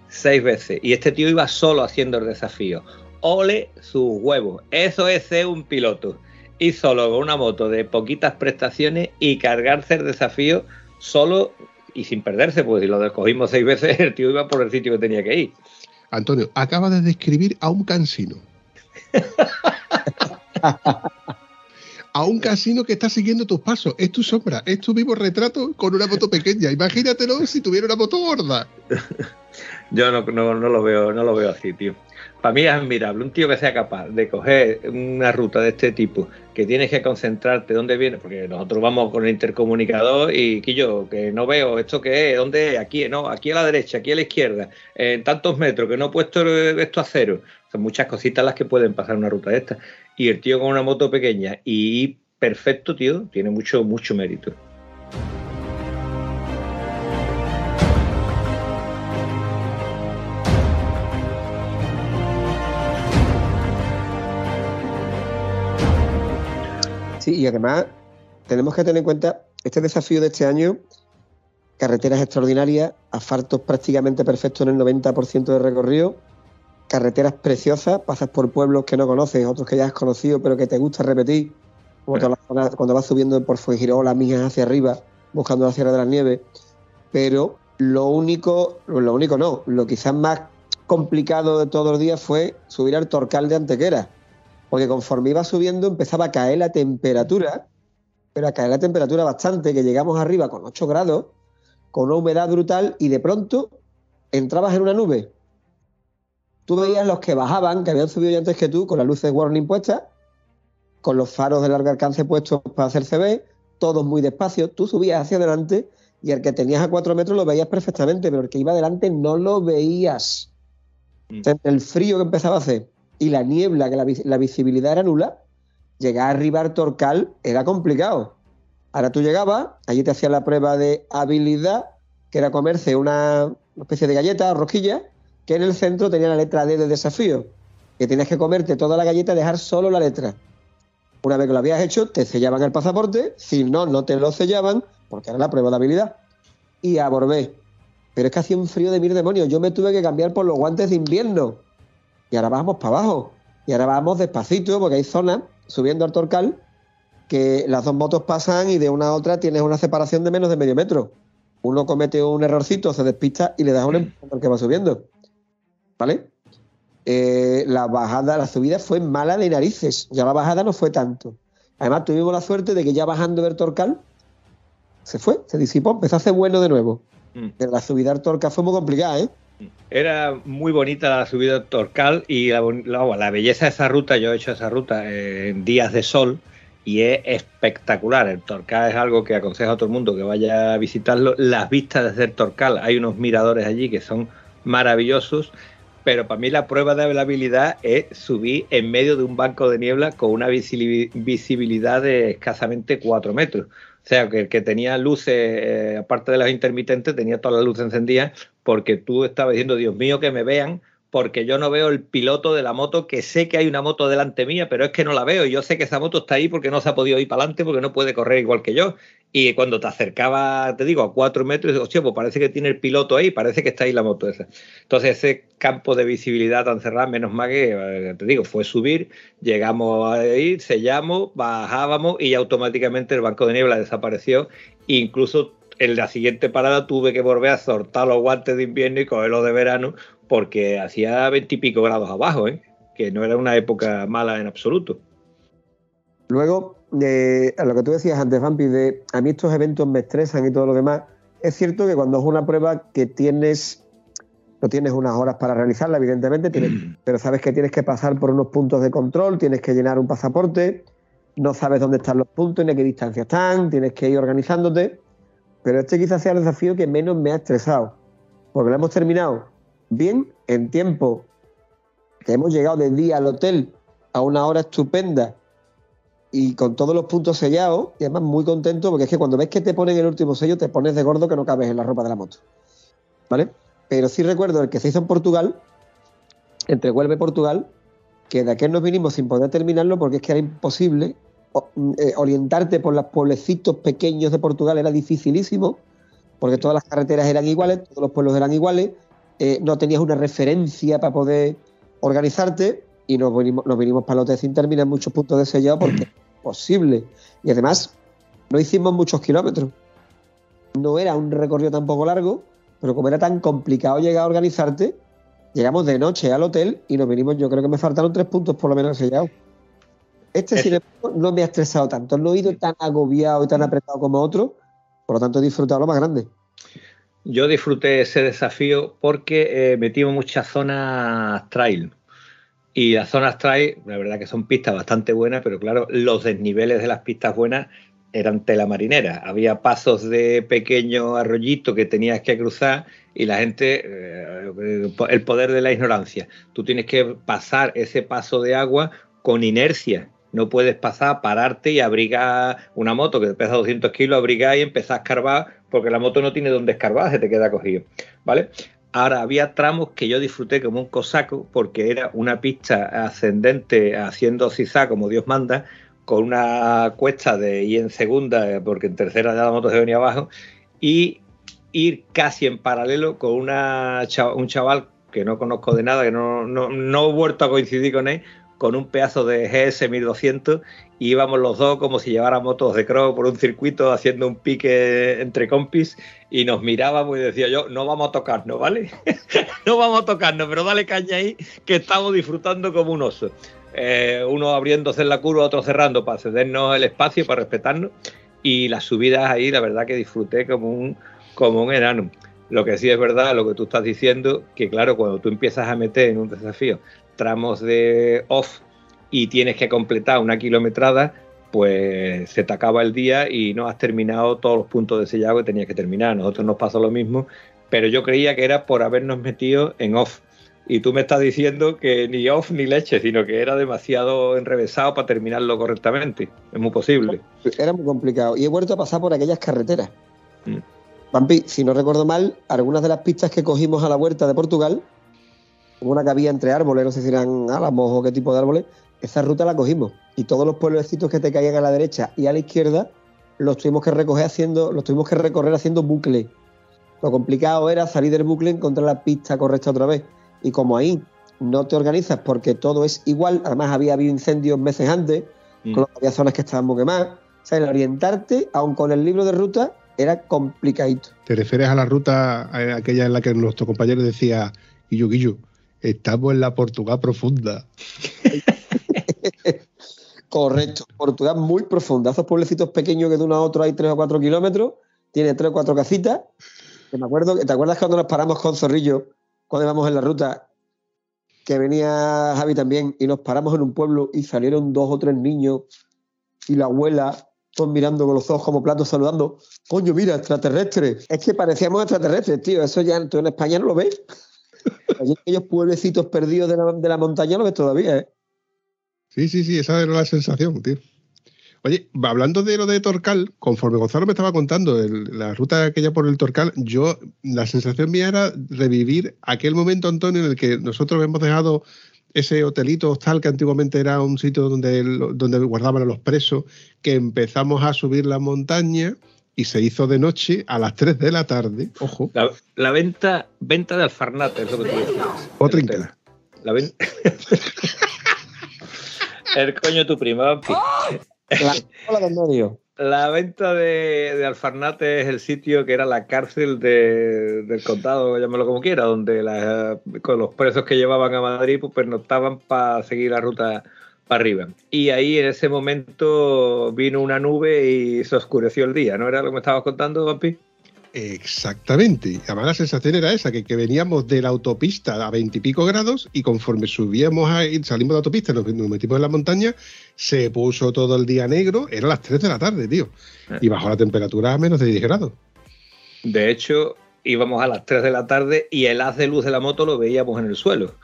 Seis veces. Y este tío iba solo haciendo el desafío. Ole sus huevos. Eso es ser un piloto. Y solo con una moto de poquitas prestaciones y cargarse el desafío solo y sin perderse, pues si lo cogimos seis veces, el tío iba por el sitio que tenía que ir. Antonio, acaba de describir a un cansino. a un casino que está siguiendo tus pasos. Es tu sombra, es tu vivo retrato con una moto pequeña. Imagínatelo si tuviera una moto gorda. Yo no, no, no lo veo, no lo veo así, tío. Para mí es admirable un tío que sea capaz de coger una ruta de este tipo, que tienes que concentrarte dónde viene, porque nosotros vamos con el intercomunicador y Quillo, que no veo esto que es, dónde es, aquí, no, aquí a la derecha, aquí a la izquierda, en tantos metros, que no he puesto esto a cero. Son muchas cositas las que pueden pasar una ruta de esta. Y el tío con una moto pequeña y perfecto, tío, tiene mucho, mucho mérito. Sí, y además tenemos que tener en cuenta este desafío de este año, carreteras extraordinarias, asfaltos prácticamente perfectos en el 90% de recorrido, carreteras preciosas, pasas por pueblos que no conoces, otros que ya has conocido pero que te gusta repetir, como la cuando vas subiendo por Fuengirola, Mijas hacia arriba, buscando la Sierra de las Nieves, pero lo único, lo único no, lo quizás más complicado de todos los días fue subir al Torcal de Antequera, porque conforme iba subiendo empezaba a caer la temperatura, pero a caer la temperatura bastante, que llegamos arriba con 8 grados, con una humedad brutal y de pronto entrabas en una nube. Tú veías los que bajaban, que habían subido ya antes que tú, con las luces warning puestas, con los faros de largo alcance puestos para hacer CB, todos muy despacio. Tú subías hacia adelante y el que tenías a 4 metros lo veías perfectamente, pero el que iba adelante no lo veías. Sea, el frío que empezaba a hacer y la niebla, que la, vis- la visibilidad era nula, llegar arriba al Torcal era complicado. Ahora tú llegabas, allí te hacían la prueba de habilidad, que era comerse una, especie de galleta rosquilla, que en el centro tenía la letra D de desafío, que tenías que comerte toda la galleta y dejar solo la letra. Una vez que lo habías hecho, te sellaban el pasaporte, si no, no te lo sellaban, porque era la prueba de habilidad. Y a volver. Pero es que hacía un frío de mil demonios. Yo me tuve que cambiar por los guantes de invierno. Y ahora vamos para abajo. Y ahora vamos despacito, porque hay zonas subiendo al Torcal que las dos motos pasan y de una a otra tienes una separación de menos de medio metro. Uno comete un errorcito, se despista y le das un empujón al que va subiendo. ¿Vale? Eh, la bajada, la subida fue mala de narices. Ya la bajada no fue tanto. Además, tuvimos la suerte de que ya bajando del Torcal se fue, se disipó, empezó a hacer bueno de nuevo. Mm. Pero la subida al Torcal fue muy complicada, ¿eh? Era muy bonita la subida al Torcal y la, bon- la- belleza de esa ruta, yo he hecho esa ruta eh, en días de sol y es espectacular. El Torcal es algo que aconsejo a todo el mundo que vaya a visitarlo. Las vistas desde el Torcal, hay unos miradores allí que son maravillosos, pero para mí la prueba de habilidad es subir en medio de un banco de niebla con una visibilidad de escasamente 4 metros. O sea, que el que tenía luces, eh, aparte de las intermitentes, tenía todas las luces encendidas porque tú estabas diciendo, Dios mío, que me vean, porque yo no veo el piloto de la moto, que sé que hay una moto delante mía, pero es que no la veo. Yo sé que esa moto está ahí porque no se ha podido ir para adelante, porque no puede correr igual que yo. Y cuando te acercaba, te digo, a cuatro metros, hostia, pues parece que tiene el piloto ahí, parece que está ahí la moto esa. Entonces, ese campo de visibilidad tan cerrado, menos mal que, eh, te digo, fue subir, llegamos ahí, sellamos, bajábamos y automáticamente el banco de niebla desapareció. Incluso en la siguiente parada tuve que volver a soltar los guantes de invierno y cogerlos de verano porque hacía veintipico grados abajo, ¿eh? que no era una época mala en absoluto. Luego, eh, a lo que tú decías antes, Vampi, de a mí estos eventos me estresan y todo lo demás. Es cierto que cuando es una prueba que tienes, no tienes unas horas para realizarla, evidentemente, tienes- pero sabes que tienes que pasar por unos puntos de control, tienes que llenar un pasaporte, no sabes dónde están los puntos ni a qué distancia están, tienes que ir organizándote. Pero este quizás sea el desafío que menos me ha estresado, porque lo hemos terminado bien, en tiempo, que hemos llegado de día al hotel a una hora estupenda y con todos los puntos sellados, y además muy contento, porque es que cuando ves que te ponen el último sello, te pones de gordo que no cabes en la ropa de la moto. ¿Vale? Pero sí recuerdo el que se hizo en Portugal, entre Huelva y Portugal, que de aquel nos vinimos sin poder terminarlo porque es que era imposible o- eh, orientarte por los pueblecitos pequeños de Portugal, era dificilísimo, porque todas las carreteras eran iguales, todos los pueblos eran iguales, eh, no tenías una referencia para poder organizarte y nos vinimos, nos vinimos para el hotel sin terminar muchos puntos de sellado porque es posible. Y además, no hicimos muchos kilómetros. No era un recorrido tampoco largo, pero como era tan complicado llegar a organizarte, llegamos de noche al hotel y nos vinimos, yo creo que me faltaron tres puntos por lo menos sellados. Este, sin embargo, no me ha estresado tanto, no he ido tan agobiado y tan apretado como otro, por lo tanto he disfrutado lo más grande. Yo disfruté ese desafío porque eh, metimos muchas zonas trail. Y las zonas trail, la verdad que son pistas bastante buenas, pero claro, los desniveles de las pistas buenas eran tela marinera. Había pasos de pequeño arroyito que tenías que cruzar y la gente, eh, el poder de la ignorancia. Tú tienes que pasar ese paso de agua con inercia. No puedes pasar, pararte y abrigar una moto que pesa 200 kilos, abrigar y empezar a escarbar porque la moto no tiene dónde escarbar, se te queda cogido. ¿Vale? Ahora, había tramos que yo disfruté como un cosaco porque era una pista ascendente haciendo zigzag como Dios manda, con una cuesta de ir en segunda, porque en tercera ya la moto se venía abajo, y ir casi en paralelo con un chaval que no conozco de nada, que no, no, no he vuelto a coincidir con él, con un pedazo de GS 1200 íbamos los dos como si lleváramos motos de cross por un circuito haciendo un pique entre compis y nos mirábamos y decía yo, no vamos a tocarnos, ¿vale? no vamos a tocarnos, pero dale caña ahí que estamos disfrutando como un oso. Eh, uno abriéndose la curva, otro cerrando para cedernos el espacio, para respetarnos y las subidas ahí, la verdad que disfruté como un, como un enano. Lo que sí es verdad, lo que tú estás diciendo, que claro, cuando tú empiezas a meter en un desafío tramos de off y tienes que completar una kilometrada, pues se te acaba el día y no has terminado todos los puntos de sellado que tenías que terminar. A nosotros nos pasa lo mismo, pero yo creía que era por habernos metido en off. Y tú me estás diciendo que ni off ni leche, sino que era demasiado enrevesado para terminarlo correctamente. Es muy posible. Era muy complicado. Y he vuelto a pasar por aquellas carreteras. Mm. Si no recuerdo mal, algunas de las pistas que cogimos a la huerta de Portugal, una que había entre árboles, no sé si eran álamos o qué tipo de árboles, esa ruta la cogimos. Y todos los pueblecitos que te caían a la derecha y a la izquierda, los tuvimos que recoger haciendo, los tuvimos que recorrer haciendo bucle. Lo complicado era salir del bucle y encontrar la pista correcta otra vez. Y como ahí no te organizas porque todo es igual, además había habido incendios meses antes, Mm. con lo que había zonas que estaban muy quemadas. O sea, el orientarte, aun con el libro de ruta, era complicadito. ¿Te refieres a la ruta a aquella en la que nuestro compañero decía, Guillo, Guillo, estamos en la Portugal profunda? Correcto. Portugal muy profunda. Esos pueblecitos pequeños que de uno a otro hay tres o cuatro kilómetros, tiene tres o cuatro casitas. Que me acuerdo, ¿Te acuerdas cuando nos paramos con Zorrillo, cuando íbamos en la ruta, que venía Javi también, y nos paramos en un pueblo y salieron dos o tres niños y la abuela, todos mirando con los ojos como platos saludando? Coño, mira, extraterrestres. Es que parecíamos extraterrestres, tío. Eso ya tú en España no lo ves. Allí aquellos pueblecitos perdidos de la, de la montaña lo ves todavía, ¿eh? Sí, sí, sí, esa era la sensación, tío. Oye, hablando de lo de Torcal, conforme Gonzalo me estaba contando el- la ruta aquella por el Torcal, yo, la sensación mía era revivir aquel momento, Antonio, en el que nosotros hemos dejado ese hotelito hostal que antiguamente era un sitio donde, donde guardaban a los presos, que empezamos a subir la montaña y se hizo de noche a las 3 de la tarde. Ojo, La, la venta, venta de alfarnate, es lo que tú decías. La ven- El coño tu prima, vampi. La, don Mario. La venta de, de Alfarnate es el sitio que era la cárcel de- del condado, llámalo como quiera, donde la- con los presos que llevaban a Madrid pues pernoctaban para seguir la ruta para arriba. Y ahí en ese momento vino una nube y se oscureció el día, ¿no era lo que me estabas contando, Vampi? Exactamente. Y Además la sensación era esa, que, que veníamos de la autopista a veintipico grados y conforme subíamos a, salimos de la autopista y nos, nos metimos en la montaña, se puso todo el día negro, era las 3 de la tarde, tío. Y bajó la temperatura a menos de 10 grados. De hecho, íbamos a las 3 de la tarde y el haz de luz de la moto lo veíamos en el suelo.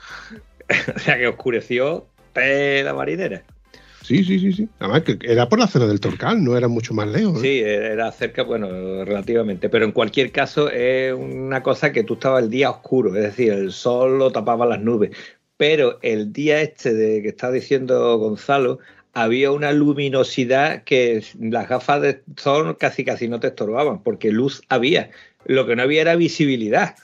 o sea que oscureció la marinera. Sí, sí, sí, sí. Además que era por la zona del Torcal, no era mucho más lejos. ¿eh? Sí, era cerca, bueno, relativamente, pero en cualquier caso es una cosa que tú estabas el día oscuro, es decir, el sol lo tapaba las nubes, pero el día este de que está diciendo Gonzalo, había una luminosidad que las gafas de sol casi casi no te estorbaban, porque luz había, lo que no había era visibilidad.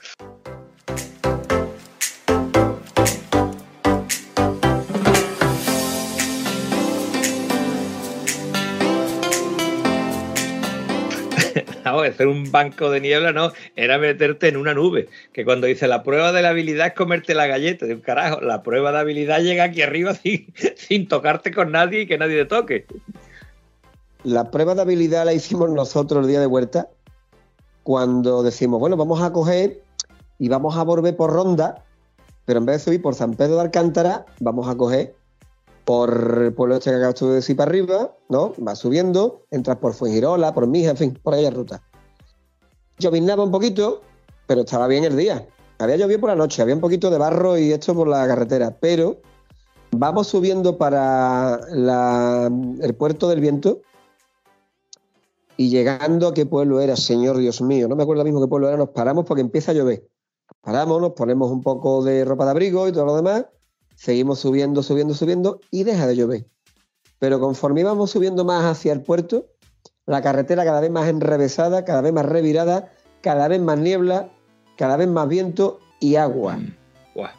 Hacer un banco de niebla no, era meterte en una nube. Que cuando dice la prueba de la habilidad es comerte la galleta, de un carajo, la prueba de habilidad llega aquí arriba sin, tocarte con nadie y que nadie te toque. La prueba de habilidad la hicimos nosotros el día de vuelta, cuando decimos, bueno, vamos a coger y vamos a volver por ronda, pero en vez de subir por San Pedro de Alcántara, vamos a coger por el pueblo este que acabas de decir para arriba, ¿no? Vas subiendo, entras por Fuengirola, por Mija, en fin, por aquella ruta. Lloviznaba un poquito, pero estaba bien el día. Había llovido por la noche, había un poquito de barro y esto por la carretera, pero vamos subiendo para el puerto del viento y llegando a qué pueblo era, señor Dios mío, no me acuerdo mismo qué pueblo era, nos paramos porque empieza a llover. Paramos, nos ponemos un poco de ropa de abrigo y todo lo demás, seguimos subiendo, subiendo, subiendo y deja de llover. Pero conforme íbamos subiendo más hacia el puerto, la carretera cada vez más enrevesada, cada vez más revirada, cada vez más niebla, cada vez más viento y agua. Buah.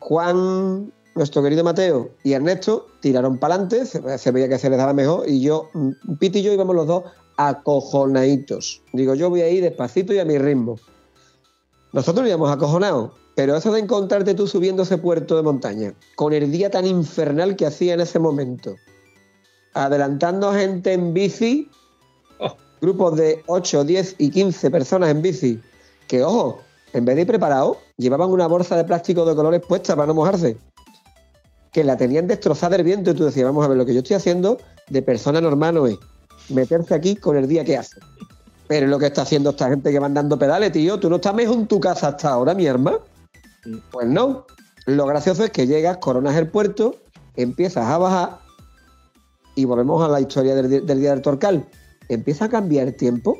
Juan, nuestro querido Mateo y Ernesto tiraron para adelante, se, se veía que se les daba mejor, y yo, mm, Piti y yo íbamos los dos acojonaditos. Digo, yo voy a ir despacito y a mi ritmo. Nosotros íbamos acojonados, pero eso de encontrarte tú subiendo ese puerto de montaña, con el día tan infernal que hacía en ese momento, adelantando gente en bici. Grupos de 8, 10 y 15 personas en bici, que ojo, en vez de ir preparados, llevaban una bolsa de plástico de colores puesta para no mojarse. Que la tenían destrozada el viento y tú decías, vamos a ver, lo que yo estoy haciendo de persona normal no es meterse aquí con el día que hace. Pero lo que está haciendo esta gente que van dando pedales, tío. ¿Tú no estás mejor en tu casa hasta ahora, mi hermano? Pues no. Lo gracioso es que llegas, coronas el puerto, empiezas a bajar y volvemos a la historia del día del Torcal. Empieza a cambiar el tiempo,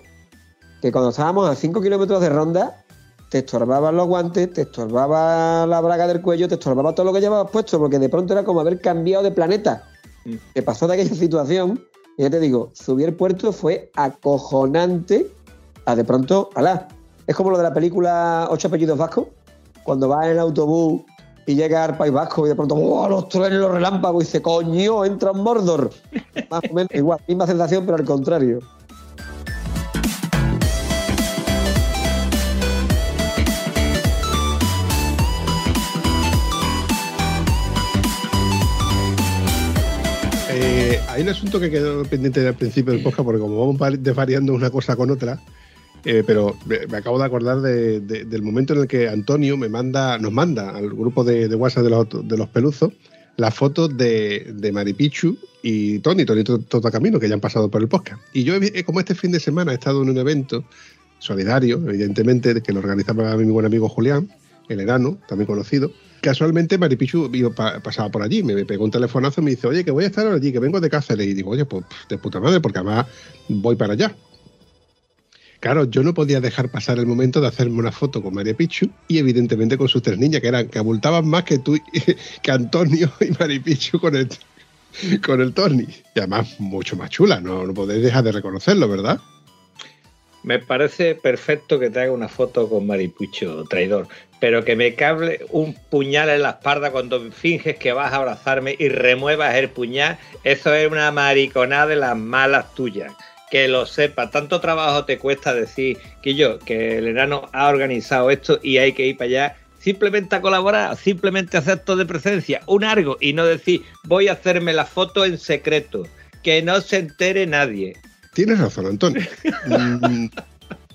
que cuando estábamos a 5 kilómetros de ronda, te estorbaban los guantes, te estorbaba la braga del cuello, te estorbaba todo lo que llevabas puesto, porque de pronto era como haber cambiado de planeta. Mm. Te pasó de aquella situación, y ya te digo, subir el puerto fue acojonante a de pronto, alá. Es como lo de la película Ocho apellidos vascos, cuando vas en el autobús y llega al País Vasco y de pronto, ¡oh, los trenes, los relámpagos! Y dice, ¡coño, entra en Mordor! Más o menos igual, misma sensación, pero al contrario. Eh, hay un asunto que quedó pendiente al principio del podcast, porque como vamos vari- desvariando una cosa con otra, eh, pero me, acabo de acordar de- de- del momento en el que Antonio me manda, nos manda al grupo de, WhatsApp de los, de los peluzos las fotos de, de Maripichu y Tony, Tony To- Toto Camino, que ya han pasado por el podcast. Y yo, como este fin de semana he estado en un evento solidario, evidentemente, que lo organizaba mi buen amigo Julián, el enano, también conocido, casualmente Maripichu pasaba por allí, me, pegó un telefonazo y me dice, oye, que voy a estar allí, que vengo de Cáceres. Y digo, oye, pues de puta madre, porque además voy para allá. Claro, yo no podía dejar pasar el momento de hacerme una foto con María Pichu y evidentemente con sus tres niñas, que eran que abultaban más que tú, que Antonio y María Pichu con el, con el Tony. Y además mucho más chula, no, no podéis dejar de reconocerlo, ¿verdad? Me parece perfecto que te haga una foto con Maripucho, traidor, pero que me cable un puñal en la espalda cuando finges que vas a abrazarme y remuevas el puñal, eso es una mariconada de las malas tuyas. Que lo sepa, tanto trabajo te cuesta decir que yo, que el enano ha organizado esto y hay que ir para allá simplemente a colaborar, simplemente hacer acto de presencia, un algo y no decir voy a hacerme la foto en secreto, que no se entere nadie. Tienes razón, Antonio. Mm,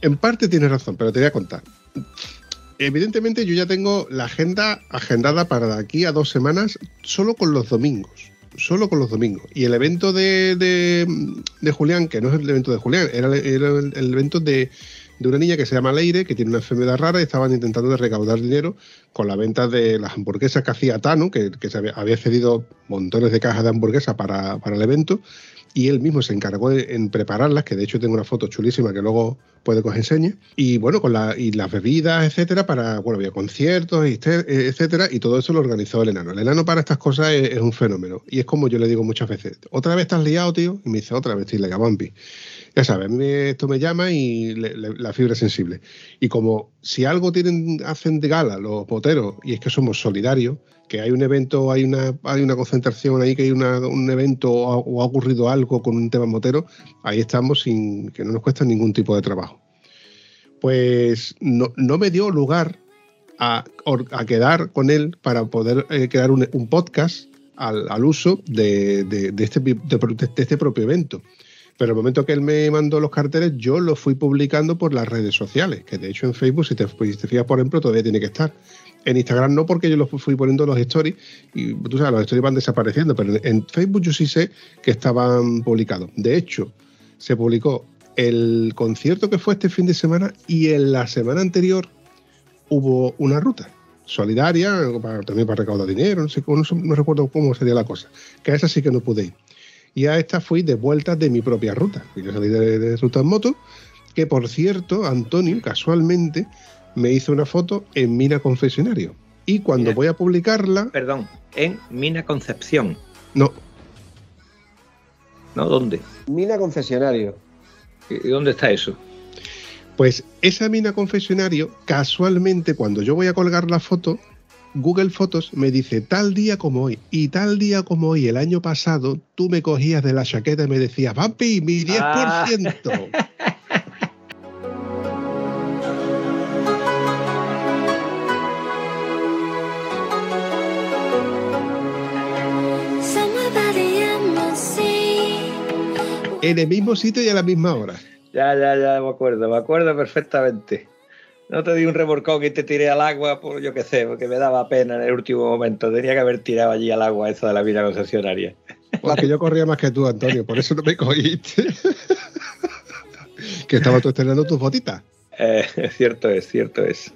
en parte tienes razón, pero te voy a contar. Evidentemente yo ya tengo la agenda agendada para de aquí a dos semanas solo con los domingos. Solo con los domingos. Y el evento de, de- Julián, que no es el evento de Julián, era, era el, evento de, de una niña que se llama Leire, que tiene una enfermedad rara y estaban intentando de recaudar dinero con la venta de las hamburguesas que hacía Tano, que, que se había, había cedido montones de cajas de hamburguesas para, para el evento y él mismo se encargó en prepararlas, que de hecho tengo una foto chulísima que luego puede que os enseñe, y bueno, con la, y las bebidas, etcétera, para, bueno, había conciertos, este- etcétera, y todo eso lo organizó el enano. El enano para estas cosas es, un fenómeno, y es como yo le digo muchas veces, otra vez estás liado, tío, y me dice, otra vez estoy liado, vampi. Ya sabes, a mí esto me llama y la fibra sensible. Y como si algo tienen, hacen de gala los moteros, y es que somos solidarios, que hay un evento, hay una, hay una concentración ahí, que hay una- un evento o ha, ocurrido algo con un tema motero, ahí estamos sin que no nos cuesta ningún tipo de trabajo. Pues no, no me dio lugar a, a quedar con él para poder eh, crear un, un podcast al, al uso de, de- este, de este propio evento. Pero el momento que él me mandó los carteles, yo los fui publicando por las redes sociales, que de hecho en Facebook, si te, si te fijas, por ejemplo, todavía tiene que estar. En Instagram no, porque yo los fui poniendo los stories y tú sabes, los stories van desapareciendo, pero en Facebook yo sí sé que estaban publicados. De hecho, se publicó el concierto que fue este fin de semana y en la semana anterior hubo una ruta solidaria, también para recaudar dinero, no, sé, no, no recuerdo cómo sería la cosa, que a esa sí que no pude ir. Y a esta fui de vueltas de mi propia ruta. Yo salí de ruta en moto, que por cierto, Antonio, casualmente, me hizo una foto en Mina Confesionario. Y cuando Mira. voy a publicarla, Perdón, en Mina Concepción. no, ¿No? ¿Dónde? Mina Confesionario. ¿Y dónde está eso? Pues esa mina confesionario, casualmente cuando yo voy a colgar la foto, Google Fotos me dice tal día como hoy y tal día como hoy el año pasado, tú me cogías de la chaqueta y me decías, papi, mi 10%. Ah. en el mismo sitio y a la misma hora. Ya, ya, ya, me acuerdo, me acuerdo perfectamente. No te di un revolcón y te tiré al agua, por yo qué sé, porque me daba pena en el último momento. Tenía que haber tirado allí al agua esa de la mina concesionaria. Porque yo corría más que tú, Antonio, por eso no me cogiste. que estaba tú estrenando tus fotitas. Eh, cierto es, cierto es.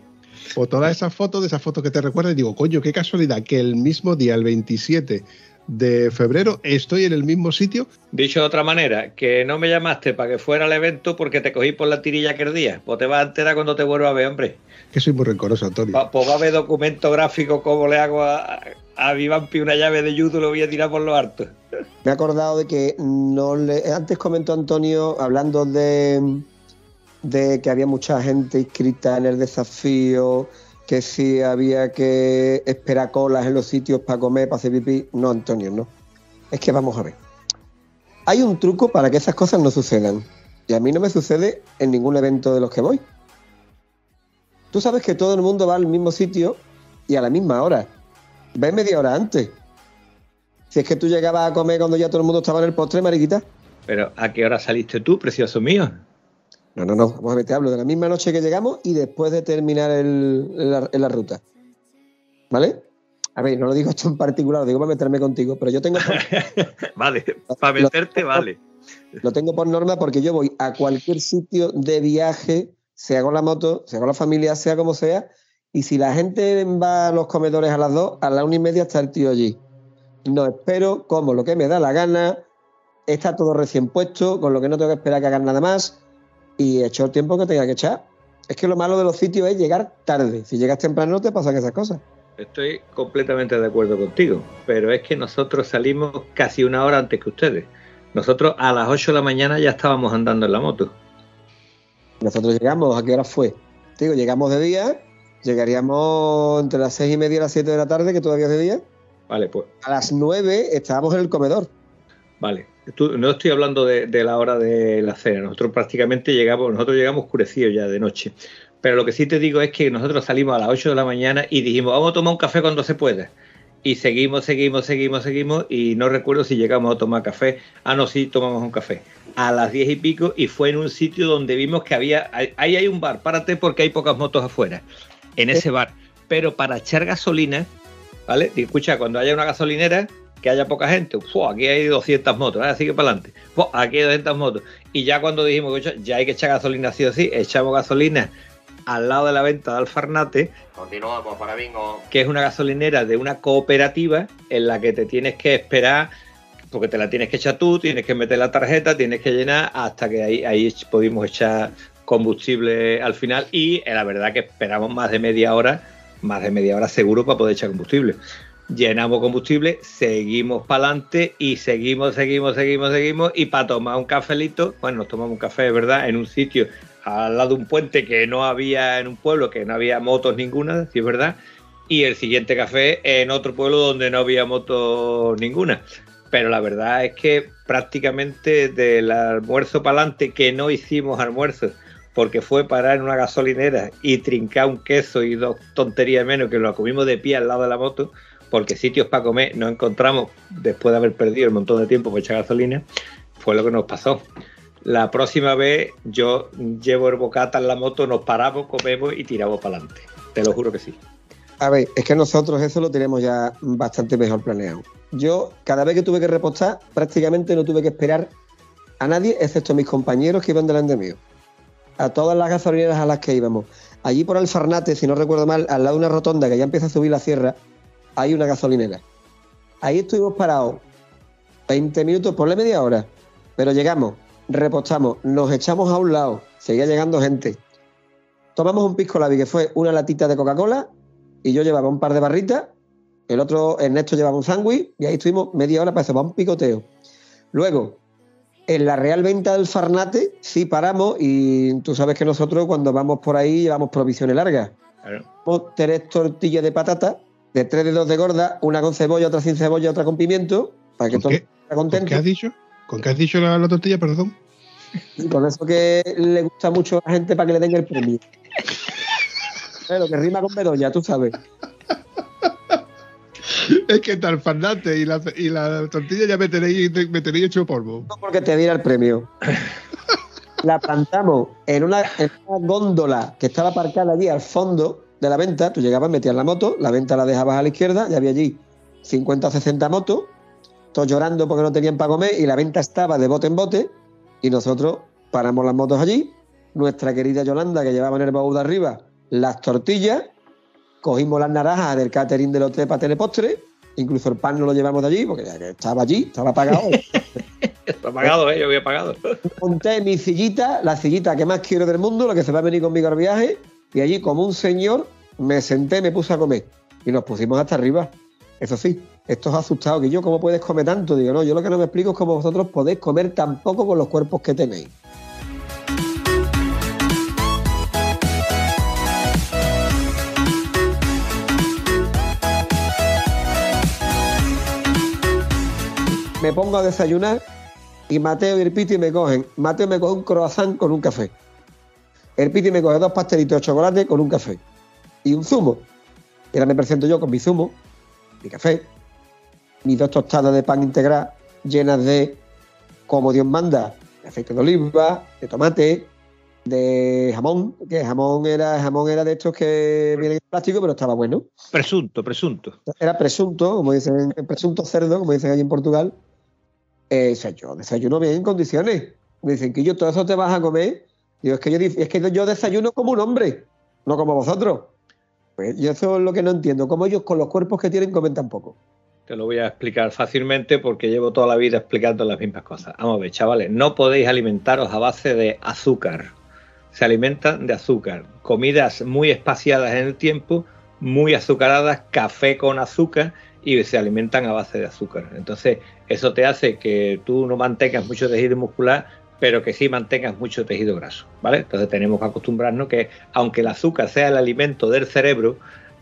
O todas esas fotos, de esas fotos que te recuerdan, y digo, coño, qué casualidad que el mismo día, el 27 de febrero, estoy en el mismo sitio Dicho de otra manera, que no me llamaste para que fuera al evento porque te cogí por la tirilla aquel día. Pues te vas a enterar cuando te vuelva a ver, hombre. que soy muy rencoroso, Antonio. Pa- pues va a haber documento gráfico como le hago a, a Vivampi una llave de judo, lo voy a tirar por lo harto. Me he acordado de que no le, antes comentó Antonio hablando de, de que había mucha gente inscrita en el desafío, que si había que esperar colas en los sitios para comer, para hacer pipí. No, Antonio, no. Es que vamos a ver. Hay un truco para que esas cosas no sucedan. Y a mí no me sucede en ningún evento de los que voy. Tú sabes que todo el mundo va al mismo sitio y a la misma hora. Ves media hora antes. Si es que tú llegabas a comer cuando ya todo el mundo estaba en el postre, mariquita. Pero ¿a qué hora saliste tú, precioso mío? No, no, no. Vamos a ver, te hablo de la misma noche que llegamos y después de terminar el, la, ruta. ¿Vale? A ver, no lo digo esto en particular, lo digo para meterme contigo, pero yo tengo por, Vale, para meterte, vale. lo tengo por norma porque yo voy a cualquier sitio de viaje, sea con la moto, sea con la familia, sea como sea, Y si la gente va a los comedores a las 2, a la una y media está el tío allí. No espero, como lo que me da la gana, está todo recién puesto, con lo que no tengo que esperar que hagan nada más, y hecho el tiempo que tenga que echar. Es que lo malo de los sitios es llegar tarde. Si llegas temprano no te pasan esas cosas. Estoy completamente de acuerdo contigo, pero es que nosotros salimos casi una hora antes que ustedes. Nosotros a las 8 de la mañana ya estábamos andando en la moto. Nosotros llegamos, ¿a qué hora fue? Te Digo, llegamos de día, llegaríamos entre las seis y media y las 7 de la tarde, que todavía es de día. Vale, pues A las 9 estábamos en el comedor. Vale, Tú- no estoy hablando de, de la hora de la cena, nosotros prácticamente llegamos, nosotros llegamos oscurecidos ya de noche. Pero lo que sí te digo es que nosotros salimos a las 8 de la mañana y dijimos, vamos a tomar un café cuando se pueda. Y seguimos, seguimos, seguimos, seguimos, y no recuerdo si llegamos a tomar café. Ah, no, sí, tomamos un café. A las 10 y pico, y fue en un sitio donde vimos que había, ahí hay un bar, párate porque hay pocas motos afuera, en ese bar. Pero para echar gasolina, ¿vale? Y escucha, cuando haya una gasolinera, que haya poca gente, ¡fua! aquí hay 200 motos, ahora sigue para adelante, ¡fua! aquí hay 200 motos. Y ya cuando dijimos que ya hay que echar gasolina sí o sí, echamos gasolina al lado de la venta de Alfarnate, Continuamos para bingo. que es una gasolinera de una cooperativa en la que te tienes que esperar, porque te la tienes que echar tú, tienes que meter la tarjeta, tienes que llenar hasta que ahí, ahí pudimos echar combustible al final y eh, la verdad que esperamos más de media hora, más de media hora seguro para poder echar combustible. Llenamos combustible, seguimos para adelante y seguimos, seguimos, seguimos, seguimos y para tomar un cafelito, bueno, nos tomamos un café, ¿verdad? En un sitio al lado de un puente que no había en un pueblo, que no había motos ninguna, si es verdad, y el siguiente café en otro pueblo donde no había motos ninguna. Pero la verdad es que prácticamente del almuerzo para adelante, que no hicimos almuerzo, porque fue parar en una gasolinera y trincar un queso y dos tonterías menos que lo comimos de pie al lado de la moto, porque sitios para comer no encontramos después de haber perdido el montón de tiempo por echar gasolina, fue lo que nos pasó. La próxima vez yo llevo el bocata en la moto, nos paramos, comemos y tiramos para adelante. Te lo juro que sí. A ver, es que nosotros eso lo tenemos ya bastante mejor planeado. Yo, cada vez que tuve que repostar, prácticamente no tuve que esperar a nadie, excepto a mis compañeros que iban delante mío. A todas las gasolineras a las que íbamos. Allí por Alfarnate, si no recuerdo mal, al lado de una rotonda que ya empieza a subir la sierra, hay una gasolinera. Ahí estuvimos parados 20 minutos, ponle media hora. Pero llegamos, repostamos, nos echamos a un lado, seguía llegando gente. Tomamos un pisco labi, que fue una latita de Coca-Cola, y yo llevaba un par de barritas, el otro, Ernesto llevaba un sándwich, y ahí estuvimos media hora para hacer un picoteo. Luego, en la Real Venta del Farnate, sí paramos, y tú sabes que nosotros cuando vamos por ahí llevamos provisiones largas. Claro. Tres tortillas de patata, de tres dedos de gorda, una con cebolla, otra sin cebolla, otra con pimiento, para que ¿Con todo esté ¿Con contento. qué has dicho? ¿Con qué has dicho la, la tortilla, perdón? Y con eso que le gusta mucho a la gente para que le den el premio. Pero que rima con Bedoya, tú sabes. Es que tal fandante y la, y la tortilla ya me tenéis, me tenéis hecho polvo. No porque te diera el premio. La plantamos en una, en una góndola que estaba aparcada allí al fondo de la venta. Tú llegabas, metías la moto, la venta la dejabas a la izquierda, y había allí 50 o 60 motos, todos llorando porque no tenían para comer, y la venta estaba de bote en bote, y nosotros paramos las motos allí. Nuestra querida Yolanda, que llevaba en el baúl de arriba las tortillas, cogimos las naranjas del catering del hotel para tener postre, incluso el pan no lo llevamos de allí, porque ya que estaba allí, estaba pagado. Está pagado, ¿eh? Yo había pagado. monté mi sillita, la sillita que más quiero del mundo, la que se va a venir conmigo al viaje, y allí como un señor me senté, me puse a comer y nos pusimos hasta arriba. Eso sí, estos asustados que yo, ¿cómo puedes comer tanto? Digo, no, yo lo que no me explico es cómo vosotros podéis comer tan poco con los cuerpos que tenéis. Me pongo a desayunar y Mateo y el Piti me cogen. Mateo me coge un croissant con un café. El Piti me coge dos pastelitos de chocolate con un café. Y un zumo. Y ahora me presento yo con mi zumo, mi café, mis dos tostadas de pan integral llenas de, como Dios manda, de aceite de oliva, de tomate, de jamón, que jamón era, jamón era de estos que vienen en plástico, pero estaba bueno. Presunto, presunto. Era presunto, como dicen, presunto cerdo, como dicen allí en Portugal. Eh, o sea, yo desayuno bien en condiciones. Me dicen que yo todo eso te vas a comer. Es que yo, que yo desayuno como un hombre, no como vosotros. Pues yo eso es lo que no entiendo. Cómo ellos con los cuerpos que tienen comen tan poco. Te lo voy a explicar fácilmente porque llevo toda la vida explicando las mismas cosas. Vamos a ver, chavales, no podéis alimentaros a base de azúcar. Se alimentan de azúcar. Comidas muy espaciadas en el tiempo, muy azucaradas, café con azúcar y se alimentan a base de azúcar. Entonces, eso te hace que tú no mantengas mucho tejido muscular, pero que sí mantengas mucho tejido graso, ¿vale? Entonces tenemos que acostumbrarnos que aunque el azúcar sea el alimento del cerebro,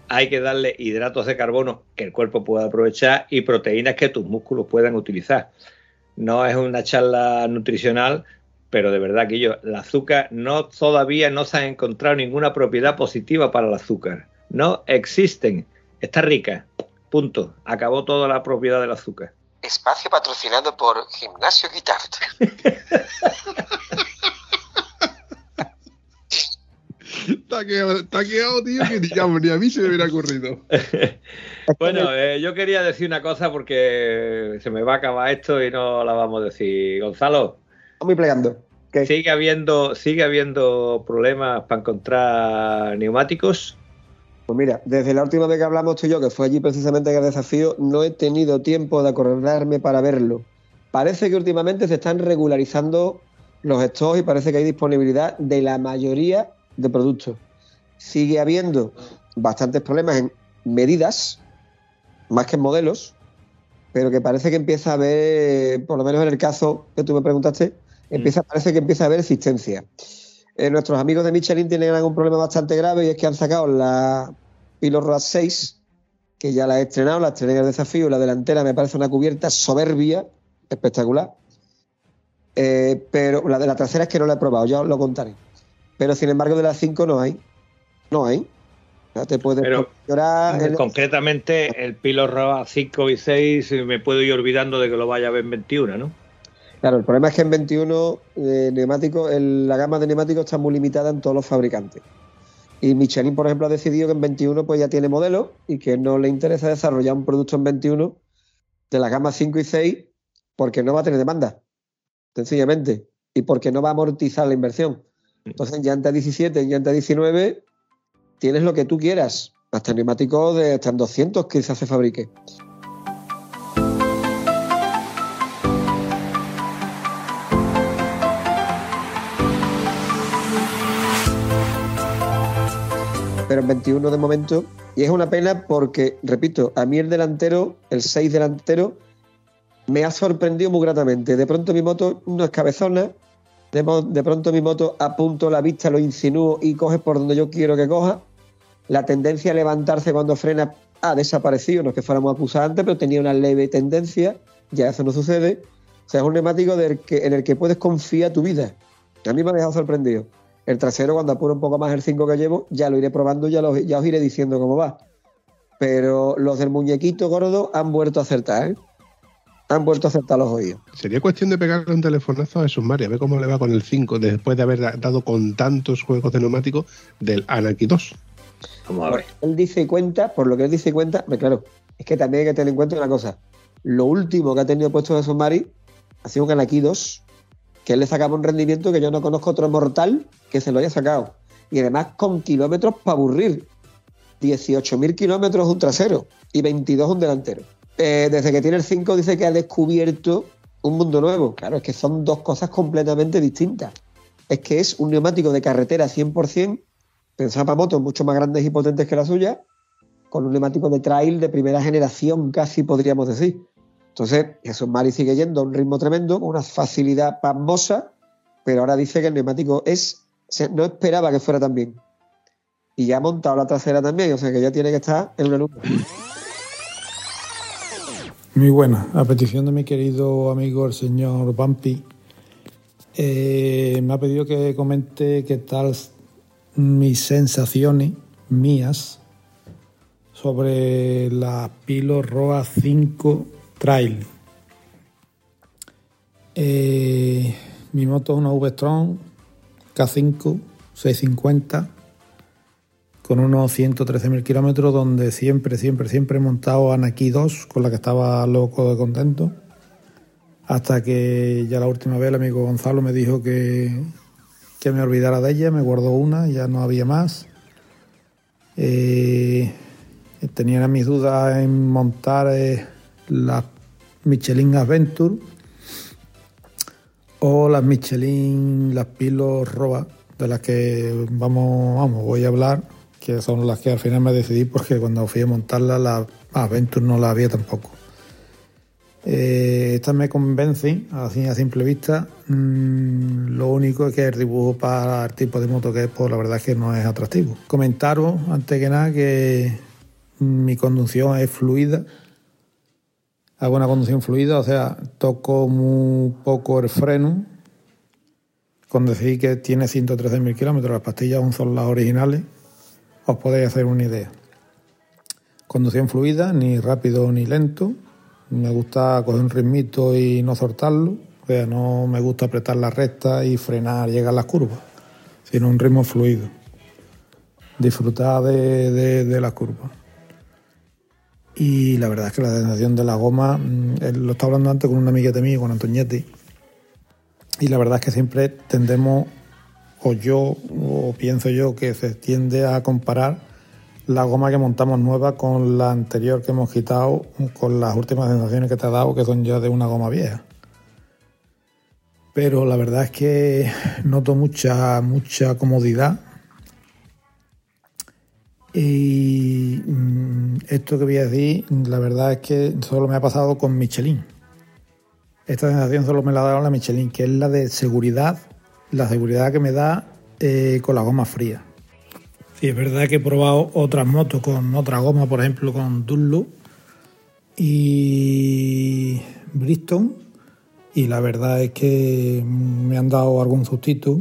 hay que darle hidratos de carbono que el cuerpo pueda aprovechar y proteínas que tus músculos puedan utilizar. No es una charla nutricional, pero de verdad que yo, el azúcar no todavía no se ha encontrado ninguna propiedad positiva para el azúcar. No existen. Está rica. Punto. Acabó toda la propiedad del azúcar. Espacio patrocinado por Gimnasio Guitart. Está quedado, tío, que ni, ya, ni a mí se me hubiera ocurrido. Bueno, eh, yo quería decir una cosa porque se me va a acabar esto y no la vamos a decir. Gonzalo, Estamos muy plegando. ¿Qué? sigue habiendo, sigue habiendo problemas para encontrar neumáticos. Pues mira, desde la última vez que hablamos tú y yo, que fue allí precisamente en el desafío, no he tenido tiempo de acordarme para verlo. Parece que últimamente se están regularizando los stocks y parece que hay disponibilidad de la mayoría de productos. Sigue habiendo bastantes problemas en medidas, más que en modelos, pero que parece que empieza a haber, por lo menos en el caso que tú me preguntaste, empieza, parece que empieza a haber existencia. Eh, nuestros amigos de Michelin tienen un problema bastante grave y es que han sacado la Pilo Road 6, que ya la he estrenado, la estrené en el desafío, la delantera me parece una cubierta soberbia, espectacular. Eh, pero la de la trasera es que no la he probado, ya os lo contaré. Pero sin embargo de la 5 no hay. No hay. Sea, te puedes Pero, llorar. en- Concretamente, el Pilo Roa 5 y 6 me puedo ir olvidando de que lo vaya a ver en 21, ¿no? Claro, el problema es que en 21 eh, neumáticos, el- la gama de neumáticos está muy limitada en todos los fabricantes. Y Michelin, por ejemplo, ha decidido que en 21 pues ya tiene modelo y que no le interesa desarrollar un producto en 21 de la gama 5 y 6 porque no va a tener demanda, sencillamente, y porque no va a amortizar la inversión. Entonces, en llanta 17, en llanta 19, tienes lo que tú quieras, hasta neumáticos de hasta en 200 que quizás se fabrique. En 21 de momento. Y es una pena porque, repito, a mí el delantero, el 6 delantero, me ha sorprendido muy gratamente. De pronto mi moto no es cabezona, de, de pronto mi moto apunto la vista, lo insinúo y coge por donde yo quiero que coja. La tendencia a levantarse cuando frena ha desaparecido, no es que fuéramos a acusar antes, pero tenía una leve tendencia, ya eso no sucede. O sea, es un neumático en el que puedes confiar tu vida. A mí me ha dejado sorprendido. El trasero, cuando apuro un poco más el 5 que llevo, ya lo iré probando, ya, lo- ya os iré diciendo cómo va. Pero los del muñequito gordo han vuelto a acertar, ¿eh? Han vuelto a acertar los oídos. Sería cuestión de pegarle un telefonazo a Jesús María, a ver cómo le va con el 5 después de haber da- dado con tantos juegos de neumáticos del Anarchy 2. Vamos a ver. Él dice y cuenta, por lo que él dice y cuenta, hombre, claro, es que también hay que tener en cuenta una cosa. Lo último que ha tenido puesto Jesús Mari ha sido un Anaki 2, que él le sacaba un rendimiento que yo no conozco otro mortal que se lo haya sacado. Y además con kilómetros para aburrir. 18.000 kilómetros un trasero y 22 un delantero. Eh, desde que tiene el 5 dice que ha descubierto un mundo nuevo. Claro, es que son dos cosas completamente distintas. Es que es un neumático de carretera 100%, pensaba para motos mucho más grandes y potentes que la suya, con un neumático de trail de primera generación, casi podríamos decir. Entonces, Jesús Mari sigue yendo a un ritmo tremendo, con una facilidad pasmosa, pero ahora dice que el neumático es. no esperaba que fuera tan bien. Y ya ha montado la trasera también, o sea que ya tiene que estar en una nube. Muy buena. A petición de mi querido amigo el señor Bampi, eh, me ha pedido que comente qué tal mis sensaciones mías sobre la Pilo Roa 5 Trail. Eh, mi moto es una V-Strom K5 650 con unos 113.000 kilómetros donde siempre, siempre, siempre he montado Anaki 2 con la que estaba loco de contento hasta que ya la última vez el amigo Gonzalo me dijo que, que me olvidara de ella, me guardó una, ya no había más Eh, tenía mis dudas en montar eh, las Michelin Adventure o las Michelin, las Pilos Roba, de las que vamos, vamos, voy a hablar, que son las que al final me decidí porque cuando fui a montarlas, las Adventure no las había tampoco. Eh, estas me convencen, así a simple vista. Mm, lo único es que el dibujo para el tipo de moto que es, pues la verdad es que no es atractivo. Comentaros, antes que nada, que mi conducción es fluida. Hago una conducción fluida, o sea, toco muy poco el freno. Con decir que tiene 113.000 kilómetros, las pastillas aún son las originales, os podéis hacer una idea. Conducción fluida, ni rápido ni lento. Me gusta coger un ritmito y no soltarlo. O sea, no me gusta apretar la recta y frenar, llegar a las curvas, sino un ritmo fluido. Disfrutar de, de, de las curvas. Y la verdad es que la sensación de la goma, mm, él lo estaba hablando antes con un amiguete mío, con Antoñetti, y la verdad es que siempre tendemos, o yo, o pienso yo, que se tiende a comparar la goma que montamos nueva con la anterior que hemos quitado, con las últimas sensaciones que te ha dado, que son ya de una goma vieja. Pero la verdad es que noto mucha, mucha comodidad. Y mm, esto que voy a decir, la verdad es que solo me ha pasado con Michelin. Esta sensación solo me la ha dado la Michelin, que es la de seguridad, la seguridad que me da eh, con la goma fría. Sí, es verdad que he probado otras motos con otra goma, por ejemplo con Dunlop y Bristol, y la verdad es que me han dado algún sustito,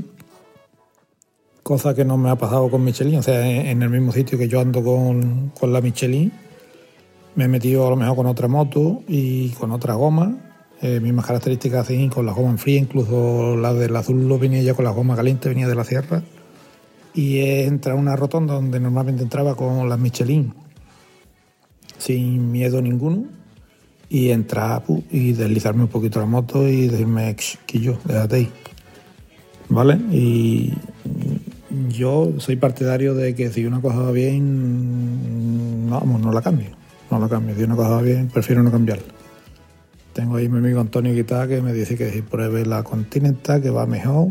cosa que no me ha pasado con Michelin, o sea, en el mismo sitio que yo ando con, con la Michelin, me he metido a lo mejor con otra moto y con otra goma, eh, mismas características así, con la goma en fría, incluso la del azul lo venía ya con la goma caliente, venía de la sierra. Y he entrado a una rotonda donde normalmente entraba con las Michelin, sin miedo ninguno, y entrar y deslizarme un poquito la moto y decirme, quillo, déjate ahí. ¿Vale? Y yo soy partidario de que si una cosa va bien, no, vamos, no la cambio. No la cambio. Si una cosa va bien, prefiero no cambiarla. Tengo ahí mi amigo Antonio Guitar que me dice que si pruebe la Continental, que va mejor.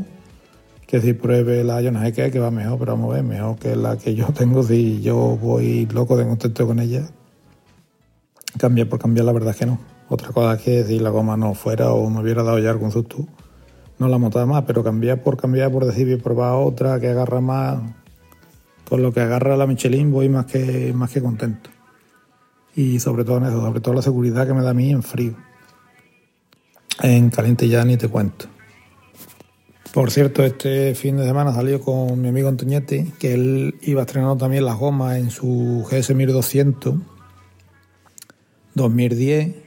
Que si pruebe la yo no sé qué, que va mejor, pero vamos a ver, mejor que la que yo tengo. Si yo voy loco de contento con ella, cambiar por cambiar, la verdad es que no. Otra cosa es que si la goma no fuera o me hubiera dado ya algún susto, no la montaba más, pero cambiar por cambiar, por decir, voy probar otra que agarra más. Con lo que agarra la Michelin voy más que, más que contento. Y sobre todo en eso, sobre todo la seguridad que me da a mí en frío. En caliente ya ni te cuento. Por cierto, este fin de semana salió con mi amigo Antoñetti, que él iba estrenando también las gomas en su GS 1200 2010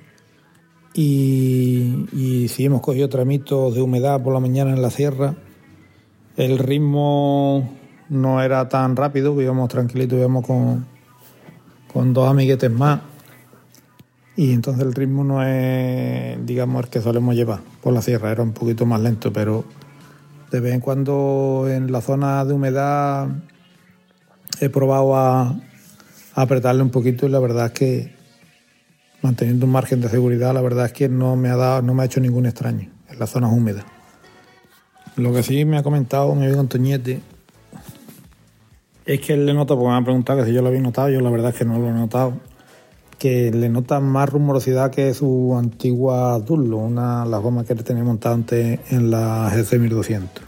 y, sí hemos cogido tramitos de humedad por la mañana en la sierra. El ritmo no era tan rápido, íbamos tranquilitos, íbamos con, con dos amiguetes más. Y entonces el ritmo no es, digamos, el que solemos llevar por la sierra, era un poquito más lento, pero de vez en cuando en la zona de humedad he probado a apretarle un poquito y la verdad es que manteniendo un margen de seguridad, la verdad es que no me ha dado, no me ha hecho ningún extraño en las zonas húmedas. Lo que sí me ha comentado mi amigo Antoñete es que él le nota, porque me ha preguntado que si yo lo había notado, yo la verdad es que no lo he notado, que le nota más rumorosidad que su antigua Dullo, una las gomas que él tenía montada antes en la GC 1200.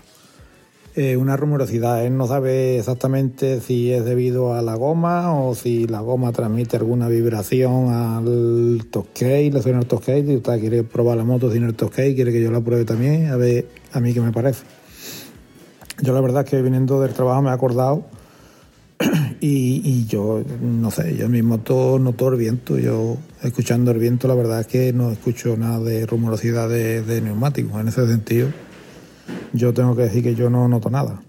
Eh, una rumorosidad, él no sabe exactamente si es debido a la goma o si la goma transmite alguna vibración al touchcase, le suena el touchcase y usted quiere probar la moto sin el touchcase, quiere que yo la pruebe también, a ver a mí qué me parece. Yo la verdad es que viniendo del trabajo me he acordado y, yo, no sé, yo mi moto noto el viento. Yo, escuchando el viento, la verdad es que no escucho nada de rumorosidad de, de neumáticos. En ese sentido, yo tengo que decir que yo no noto nada.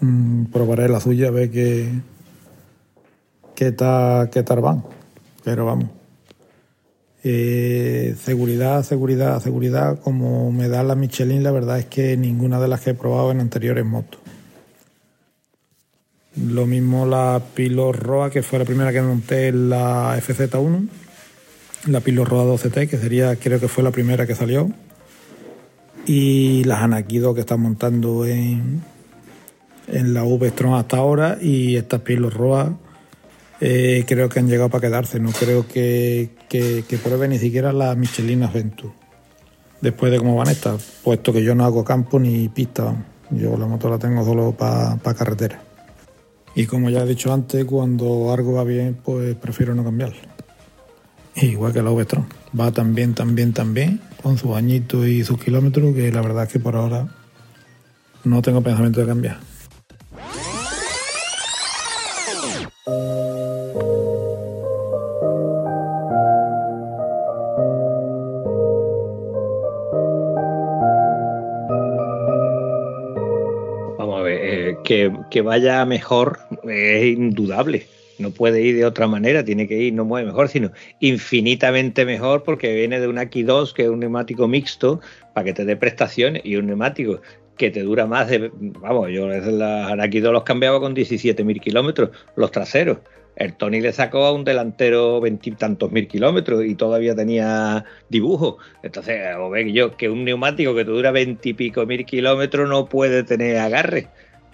Mm, probaré la suya a ver qué, qué, tal, qué tal van. Pero vamos. Eh, seguridad, seguridad, seguridad, como me da la Michelin, la verdad es que ninguna de las que he probado en anteriores motos. Lo mismo la Pilo Roa, que fue la primera que monté en la FZ1. La Pilo Roa 12T, que sería, creo que fue la primera que salió. Y las Anakido que están montando en, en la V-Strom hasta ahora. Y estas Pilo Roa eh, creo que han llegado para quedarse. No creo que, que, que prueben ni siquiera las Michelin Adventure. Después de cómo van estas, puesto que yo no hago campo ni pista. Yo la moto la tengo solo para carretera. Y como ya he dicho antes, cuando algo va bien, pues prefiero no cambiarlo. Igual que la V-Tron. Va tan bien, tan bien, tan con sus añitos y sus kilómetros, que la verdad es que por ahora no tengo pensamiento de cambiar. Vamos a ver, eh, que, que vaya mejor es indudable. No puede ir de otra manera, tiene que ir no mueve mejor, sino infinitamente mejor porque viene de un Aki 2, que es un neumático mixto, para que te dé prestaciones, y un neumático que te dura más de. Vamos, yo las Aki 2 los cambiaba con 17.000 kilómetros, los traseros. El Tony le sacó a un delantero veintitantos mil kilómetros y todavía tenía dibujo. Entonces, o ve yo que un neumático que te dura veintipico mil kilómetros no puede tener agarre.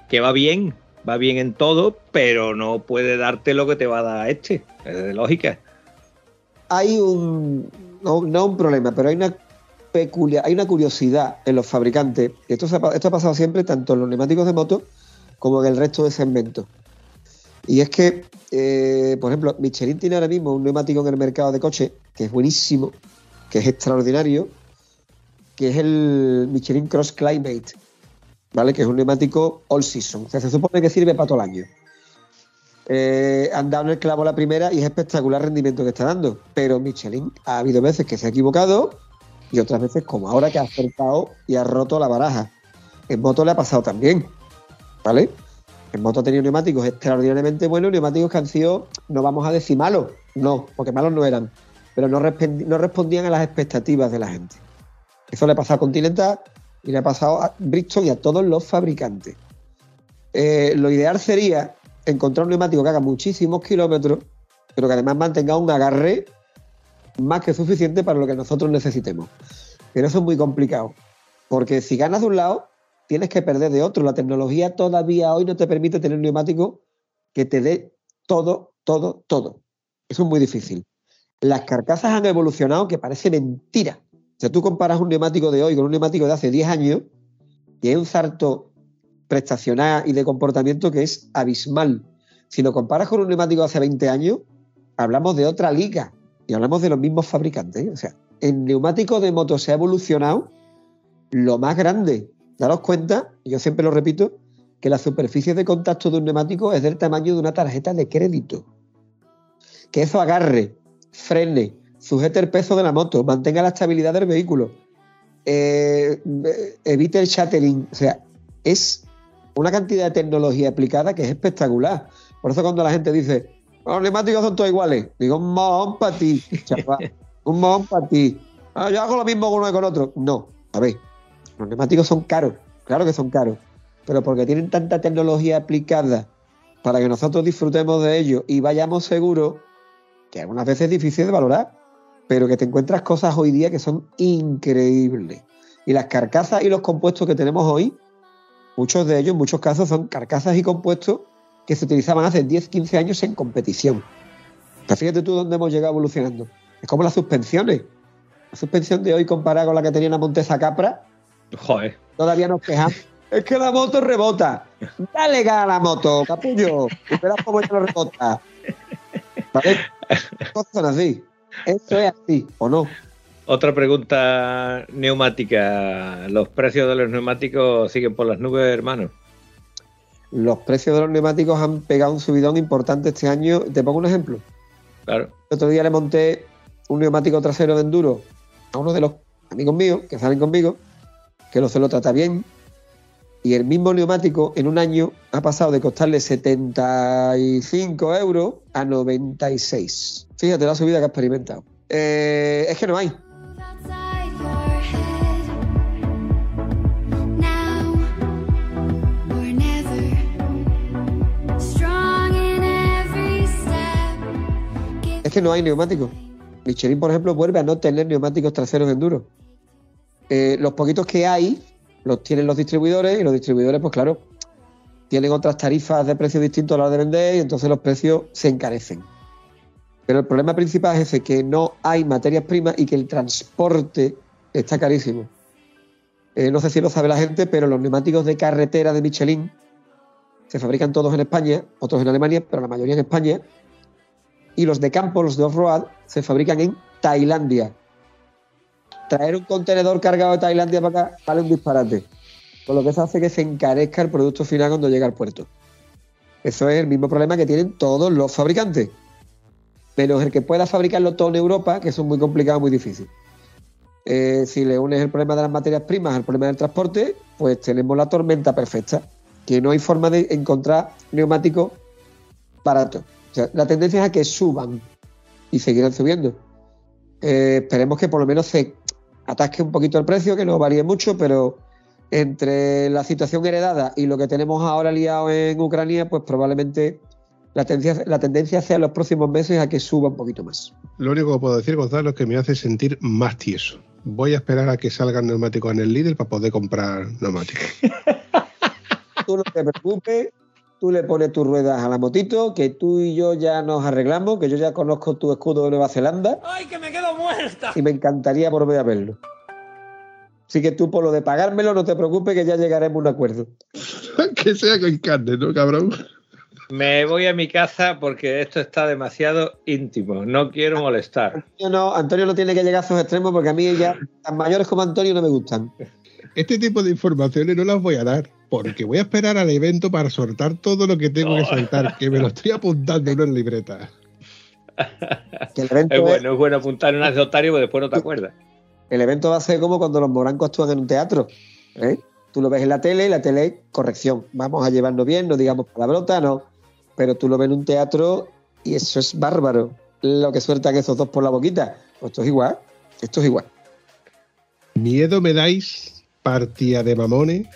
Que va bien, va bien en todo, pero no puede darte lo que te va a dar este. Es de lógica. Hay un. No, no un problema, pero hay una peculiar, hay una curiosidad en los fabricantes. Esto, ha, esto ha pasado siempre tanto en los neumáticos de moto como en el resto de segmentos. Y es que, eh, por ejemplo, Michelin tiene ahora mismo un neumático en el mercado de coche que es buenísimo, que es extraordinario, que es el Michelin Cross Climate, ¿vale? Que es un neumático all season. O sea, se supone que sirve para todo el año. Eh, han dado en el clavo la primera y es espectacular el rendimiento que está dando. Pero Michelin ha habido veces que se ha equivocado y otras veces, como ahora, que ha acertado y ha roto la baraja. En moto le ha pasado también, ¿vale? En moto ha tenido neumáticos extraordinariamente buenos, neumáticos que han sido, no vamos a decir malos, no, porque malos no eran, pero no, respondían a las expectativas de la gente. Eso le ha pasado a Continental y le ha pasado a Bridgestone y a todos los fabricantes. Eh, lo ideal sería encontrar un neumático que haga muchísimos kilómetros, pero que además mantenga un agarre más que suficiente para lo que nosotros necesitemos. Pero eso es muy complicado, porque si ganas de un lado, tienes que perder de otro. La tecnología todavía hoy no te permite tener un neumático que te dé todo, todo, todo. Eso es muy difícil. Las carcasas han evolucionado que parece mentira. O sea, tú comparas un neumático de hoy con un neumático de hace 10 años y hay un salto prestacional y de comportamiento que es abismal. Si lo comparas con un neumático de hace 20 años, hablamos de otra liga y hablamos de los mismos fabricantes. O sea, el neumático de moto se ha evolucionado lo más grande. Daros cuenta, yo siempre lo repito, que la superficie de contacto de un neumático es del tamaño de una tarjeta de crédito. Que eso agarre, frene, sujete el peso de la moto, mantenga la estabilidad del vehículo, eh, evite el shattering. O sea, es una cantidad de tecnología aplicada que es espectacular. Por eso cuando la gente dice, los neumáticos son todos iguales, digo, un mojón para ti, chaval, un mojón para ti. Ah, yo hago lo mismo con uno que con otro. No, a ver, los neumáticos son caros, claro que son caros, pero porque tienen tanta tecnología aplicada para que nosotros disfrutemos de ellos y vayamos seguros, que algunas veces es difícil de valorar, pero que te encuentras cosas hoy día que son increíbles. Y las carcasas y los compuestos que tenemos hoy, muchos de ellos, en muchos casos, son carcasas y compuestos que se utilizaban hace 10, 15 años en competición. Pero fíjate tú dónde hemos llegado evolucionando. Es como las suspensiones. La suspensión de hoy comparada con la que tenía una Montesa Capra, Joder. todavía nos quejamos. Es que la moto rebota. Dale gas a la moto, capullo. Y verás cómo ya no rebota. ¿Vale? Las cosas son así. Eso es así, ¿o no? Otra pregunta neumática. ¿Los precios de los neumáticos siguen por las nubes, hermano? Los precios de los neumáticos han pegado un subidón importante este año. Te pongo un ejemplo. Claro. El otro día le monté un neumático trasero de enduro a uno de los amigos míos que salen conmigo, que no se lo trata bien. Y el mismo neumático en un año ha pasado de costarle 75 euros a 96. Fíjate la subida que ha experimentado. Eh, es que no hay. Es que no hay neumáticos. Michelin, por ejemplo, vuelve a no tener neumáticos traseros enduro. Eh, los poquitos que hay los tienen los distribuidores y los distribuidores, pues claro, tienen otras tarifas de precios distintos a la hora de vender y entonces los precios se encarecen. Pero el problema principal es ese, que no hay materias primas y que el transporte está carísimo. Eh, no sé si lo sabe la gente, pero los neumáticos de carretera de Michelin se fabrican todos en España, otros en Alemania, pero la mayoría en España. Y los de campo, los de off-road, se fabrican en Tailandia. Traer un contenedor cargado de Tailandia para acá vale un disparate. Con lo que eso hace que se encarezca el producto final cuando llega al puerto. Eso es el mismo problema que tienen todos los fabricantes. Menos el que pueda fabricarlo todo en Europa, que eso es muy complicado, muy difícil. Eh, si le unes el problema de las materias primas al problema del transporte, pues tenemos la tormenta perfecta. Que no hay forma de encontrar neumáticos baratos. La tendencia es a que suban y seguirán subiendo. Eh, esperemos que por lo menos se atasque un poquito el precio, que no varíe mucho, pero entre la situación heredada y lo que tenemos ahora liado en Ucrania, pues probablemente la tendencia, la tendencia sea en los próximos meses a que suba un poquito más. Lo único que puedo decir, Gonzalo, es que me hace sentir más tieso. Voy a esperar a que salgan neumáticos en el líder para poder comprar neumáticos. Tú no te preocupes, tú le pones tus ruedas a la motito, que tú y yo ya nos arreglamos, que yo ya conozco tu escudo de Nueva Zelanda. ¡Ay, que me quedo muerta! y me encantaría volver a verlo. Así que tú por lo de pagármelo no te preocupes que ya llegaremos a un acuerdo. que sea con carne, ¿no, cabrón? Me voy a mi casa porque esto está demasiado íntimo. No quiero molestar. Antonio no, Antonio no tiene que llegar a esos extremos porque a mí ya tan mayores como Antonio no me gustan. Este tipo de informaciones no las voy a dar porque voy a esperar al evento para soltar todo lo que tengo que soltar, que me lo estoy apuntando en una libreta. Que el evento Es es- bueno, es bueno apuntar en un anecdotario porque después no te acuerdas. El evento va a ser como cuando los morancos actúan en un teatro. ¿eh? Tú lo ves en la tele y la tele es corrección. Vamos a llevarnos bien, no digamos palabrota, no. Pero tú lo ves en un teatro y eso es bárbaro. Lo que sueltan esos dos por la boquita. Pues esto es igual. Esto es igual. Miedo me dais, partida de mamones,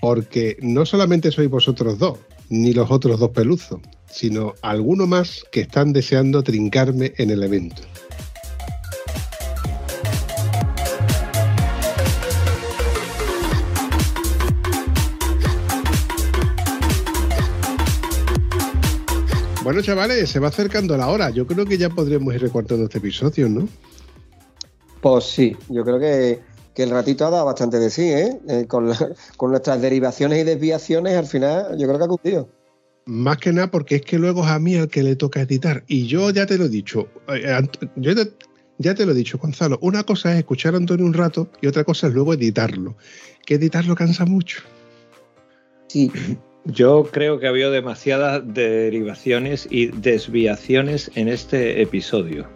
porque no solamente sois vosotros dos, ni los otros dos peluzos, sino alguno más que están deseando trincarme en el evento. Bueno, chavales, se va acercando la hora. Yo creo que ya podríamos ir recortando este episodio, ¿no? Pues sí, yo creo que, que el ratito ha dado bastante de sí, ¿eh? Eh, con, la- con nuestras derivaciones y desviaciones, al final, yo creo que ha cumplido. Más que nada porque es que luego es a mí al que le toca editar. Y yo ya te lo he dicho. eh, Ant- yo te- ya te lo he dicho, Gonzalo. Una cosa es escuchar a Antonio un rato y otra cosa es luego editarlo. Que editarlo cansa mucho. Sí. Yo creo que ha habido demasiadas derivaciones y desviaciones en este episodio.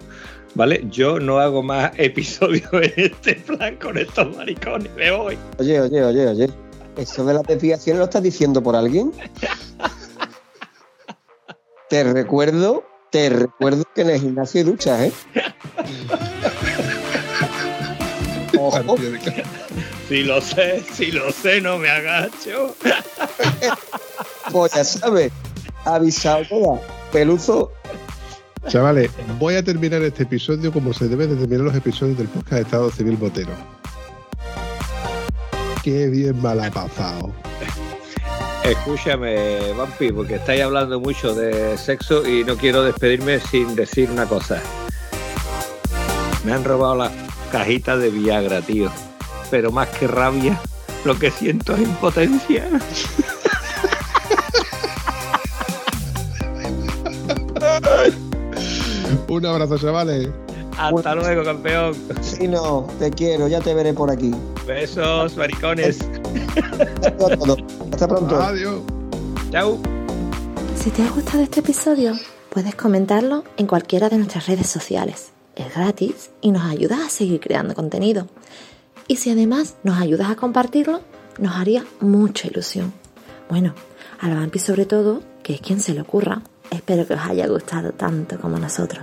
¿Vale? Yo no hago más episodios en este plan con estos maricones. Me voy. Oye, oye, oye, oye. ¿Eso de las desviaciones lo estás diciendo por alguien? te recuerdo, te recuerdo que en el gimnasio hay duchas, ¿eh? Ojo, Si lo sé, si lo sé, no me agacho. pues ya sabes. Avisado toda. Peluzo. Chavales, voy a terminar este episodio como se debe de terminar los episodios del podcast de Estado Civil Botero. Qué bien mal ha pasado. Escúchame, Vampi, porque estáis hablando mucho de sexo y no quiero despedirme sin decir una cosa. Me han robado las cajitas de Viagra, tío. Pero más que rabia, lo que siento es impotencia. Un abrazo, chavales. Hasta luego, campeón. Si no, te quiero, ya te veré por aquí. Besos, maricones. Hasta pronto. Adiós. Chao. Si te ha gustado este episodio, puedes comentarlo en cualquiera de nuestras redes sociales. Es gratis y nos ayudas a seguir creando contenido. Y si además nos ayudas a compartirlo, nos haría mucha ilusión. Bueno, a la Vampi sobre todo, que es quien se le ocurra. Espero que os haya gustado tanto como nosotros.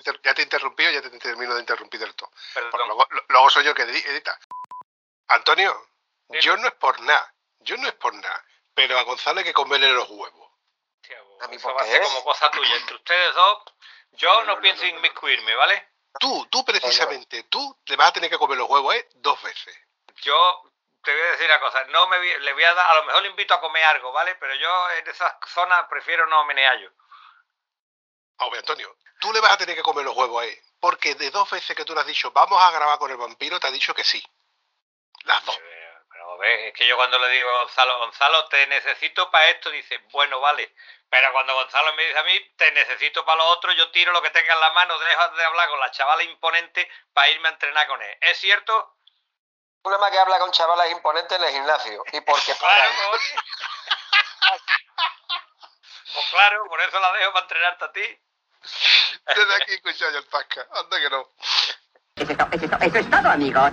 Te- ya, te, he interrumpido, ya te termino de interrumpir del todo. Luego, luego soy yo que edi- edita. Antonio, yo no es por nada, yo no es por nada, pero a Gonzalo hay que comerle los huevos. Eso va a ser como cosa tuya. Entre ustedes dos, yo no pienso inmiscuirme, ¿vale? Tú, tú precisamente, tú le vas a tener que comer los huevos, ¿eh? Dos veces. Yo te voy a decir una cosa. No me le voy a dar, a lo mejor le invito a comer algo, ¿vale? Pero yo en esas zonas prefiero no menear yo. Hombre, Antonio, tú le vas a tener que comer los huevos, ¿eh? Porque de dos veces que tú le has dicho, vamos a grabar con el vampiro, te ha dicho que sí. Las dos. Pero ves, es que yo cuando le digo a Gonzalo, Gonzalo, te necesito para esto, dice, bueno, vale. Pero cuando Gonzalo me dice a mí, te necesito para lo otro, yo tiro lo que tenga en la mano, dejo de hablar con la chavala imponente para irme a entrenar con él. ¿Es cierto? Nada más que habla con chavalas imponentes en el gimnasio. Y porque Claro. Pues claro, por eso la dejo para entrenarte a ti. Desde aquí escuchamos el Pasca. Anda que no. Eso es, todo, eso es todo, amigos.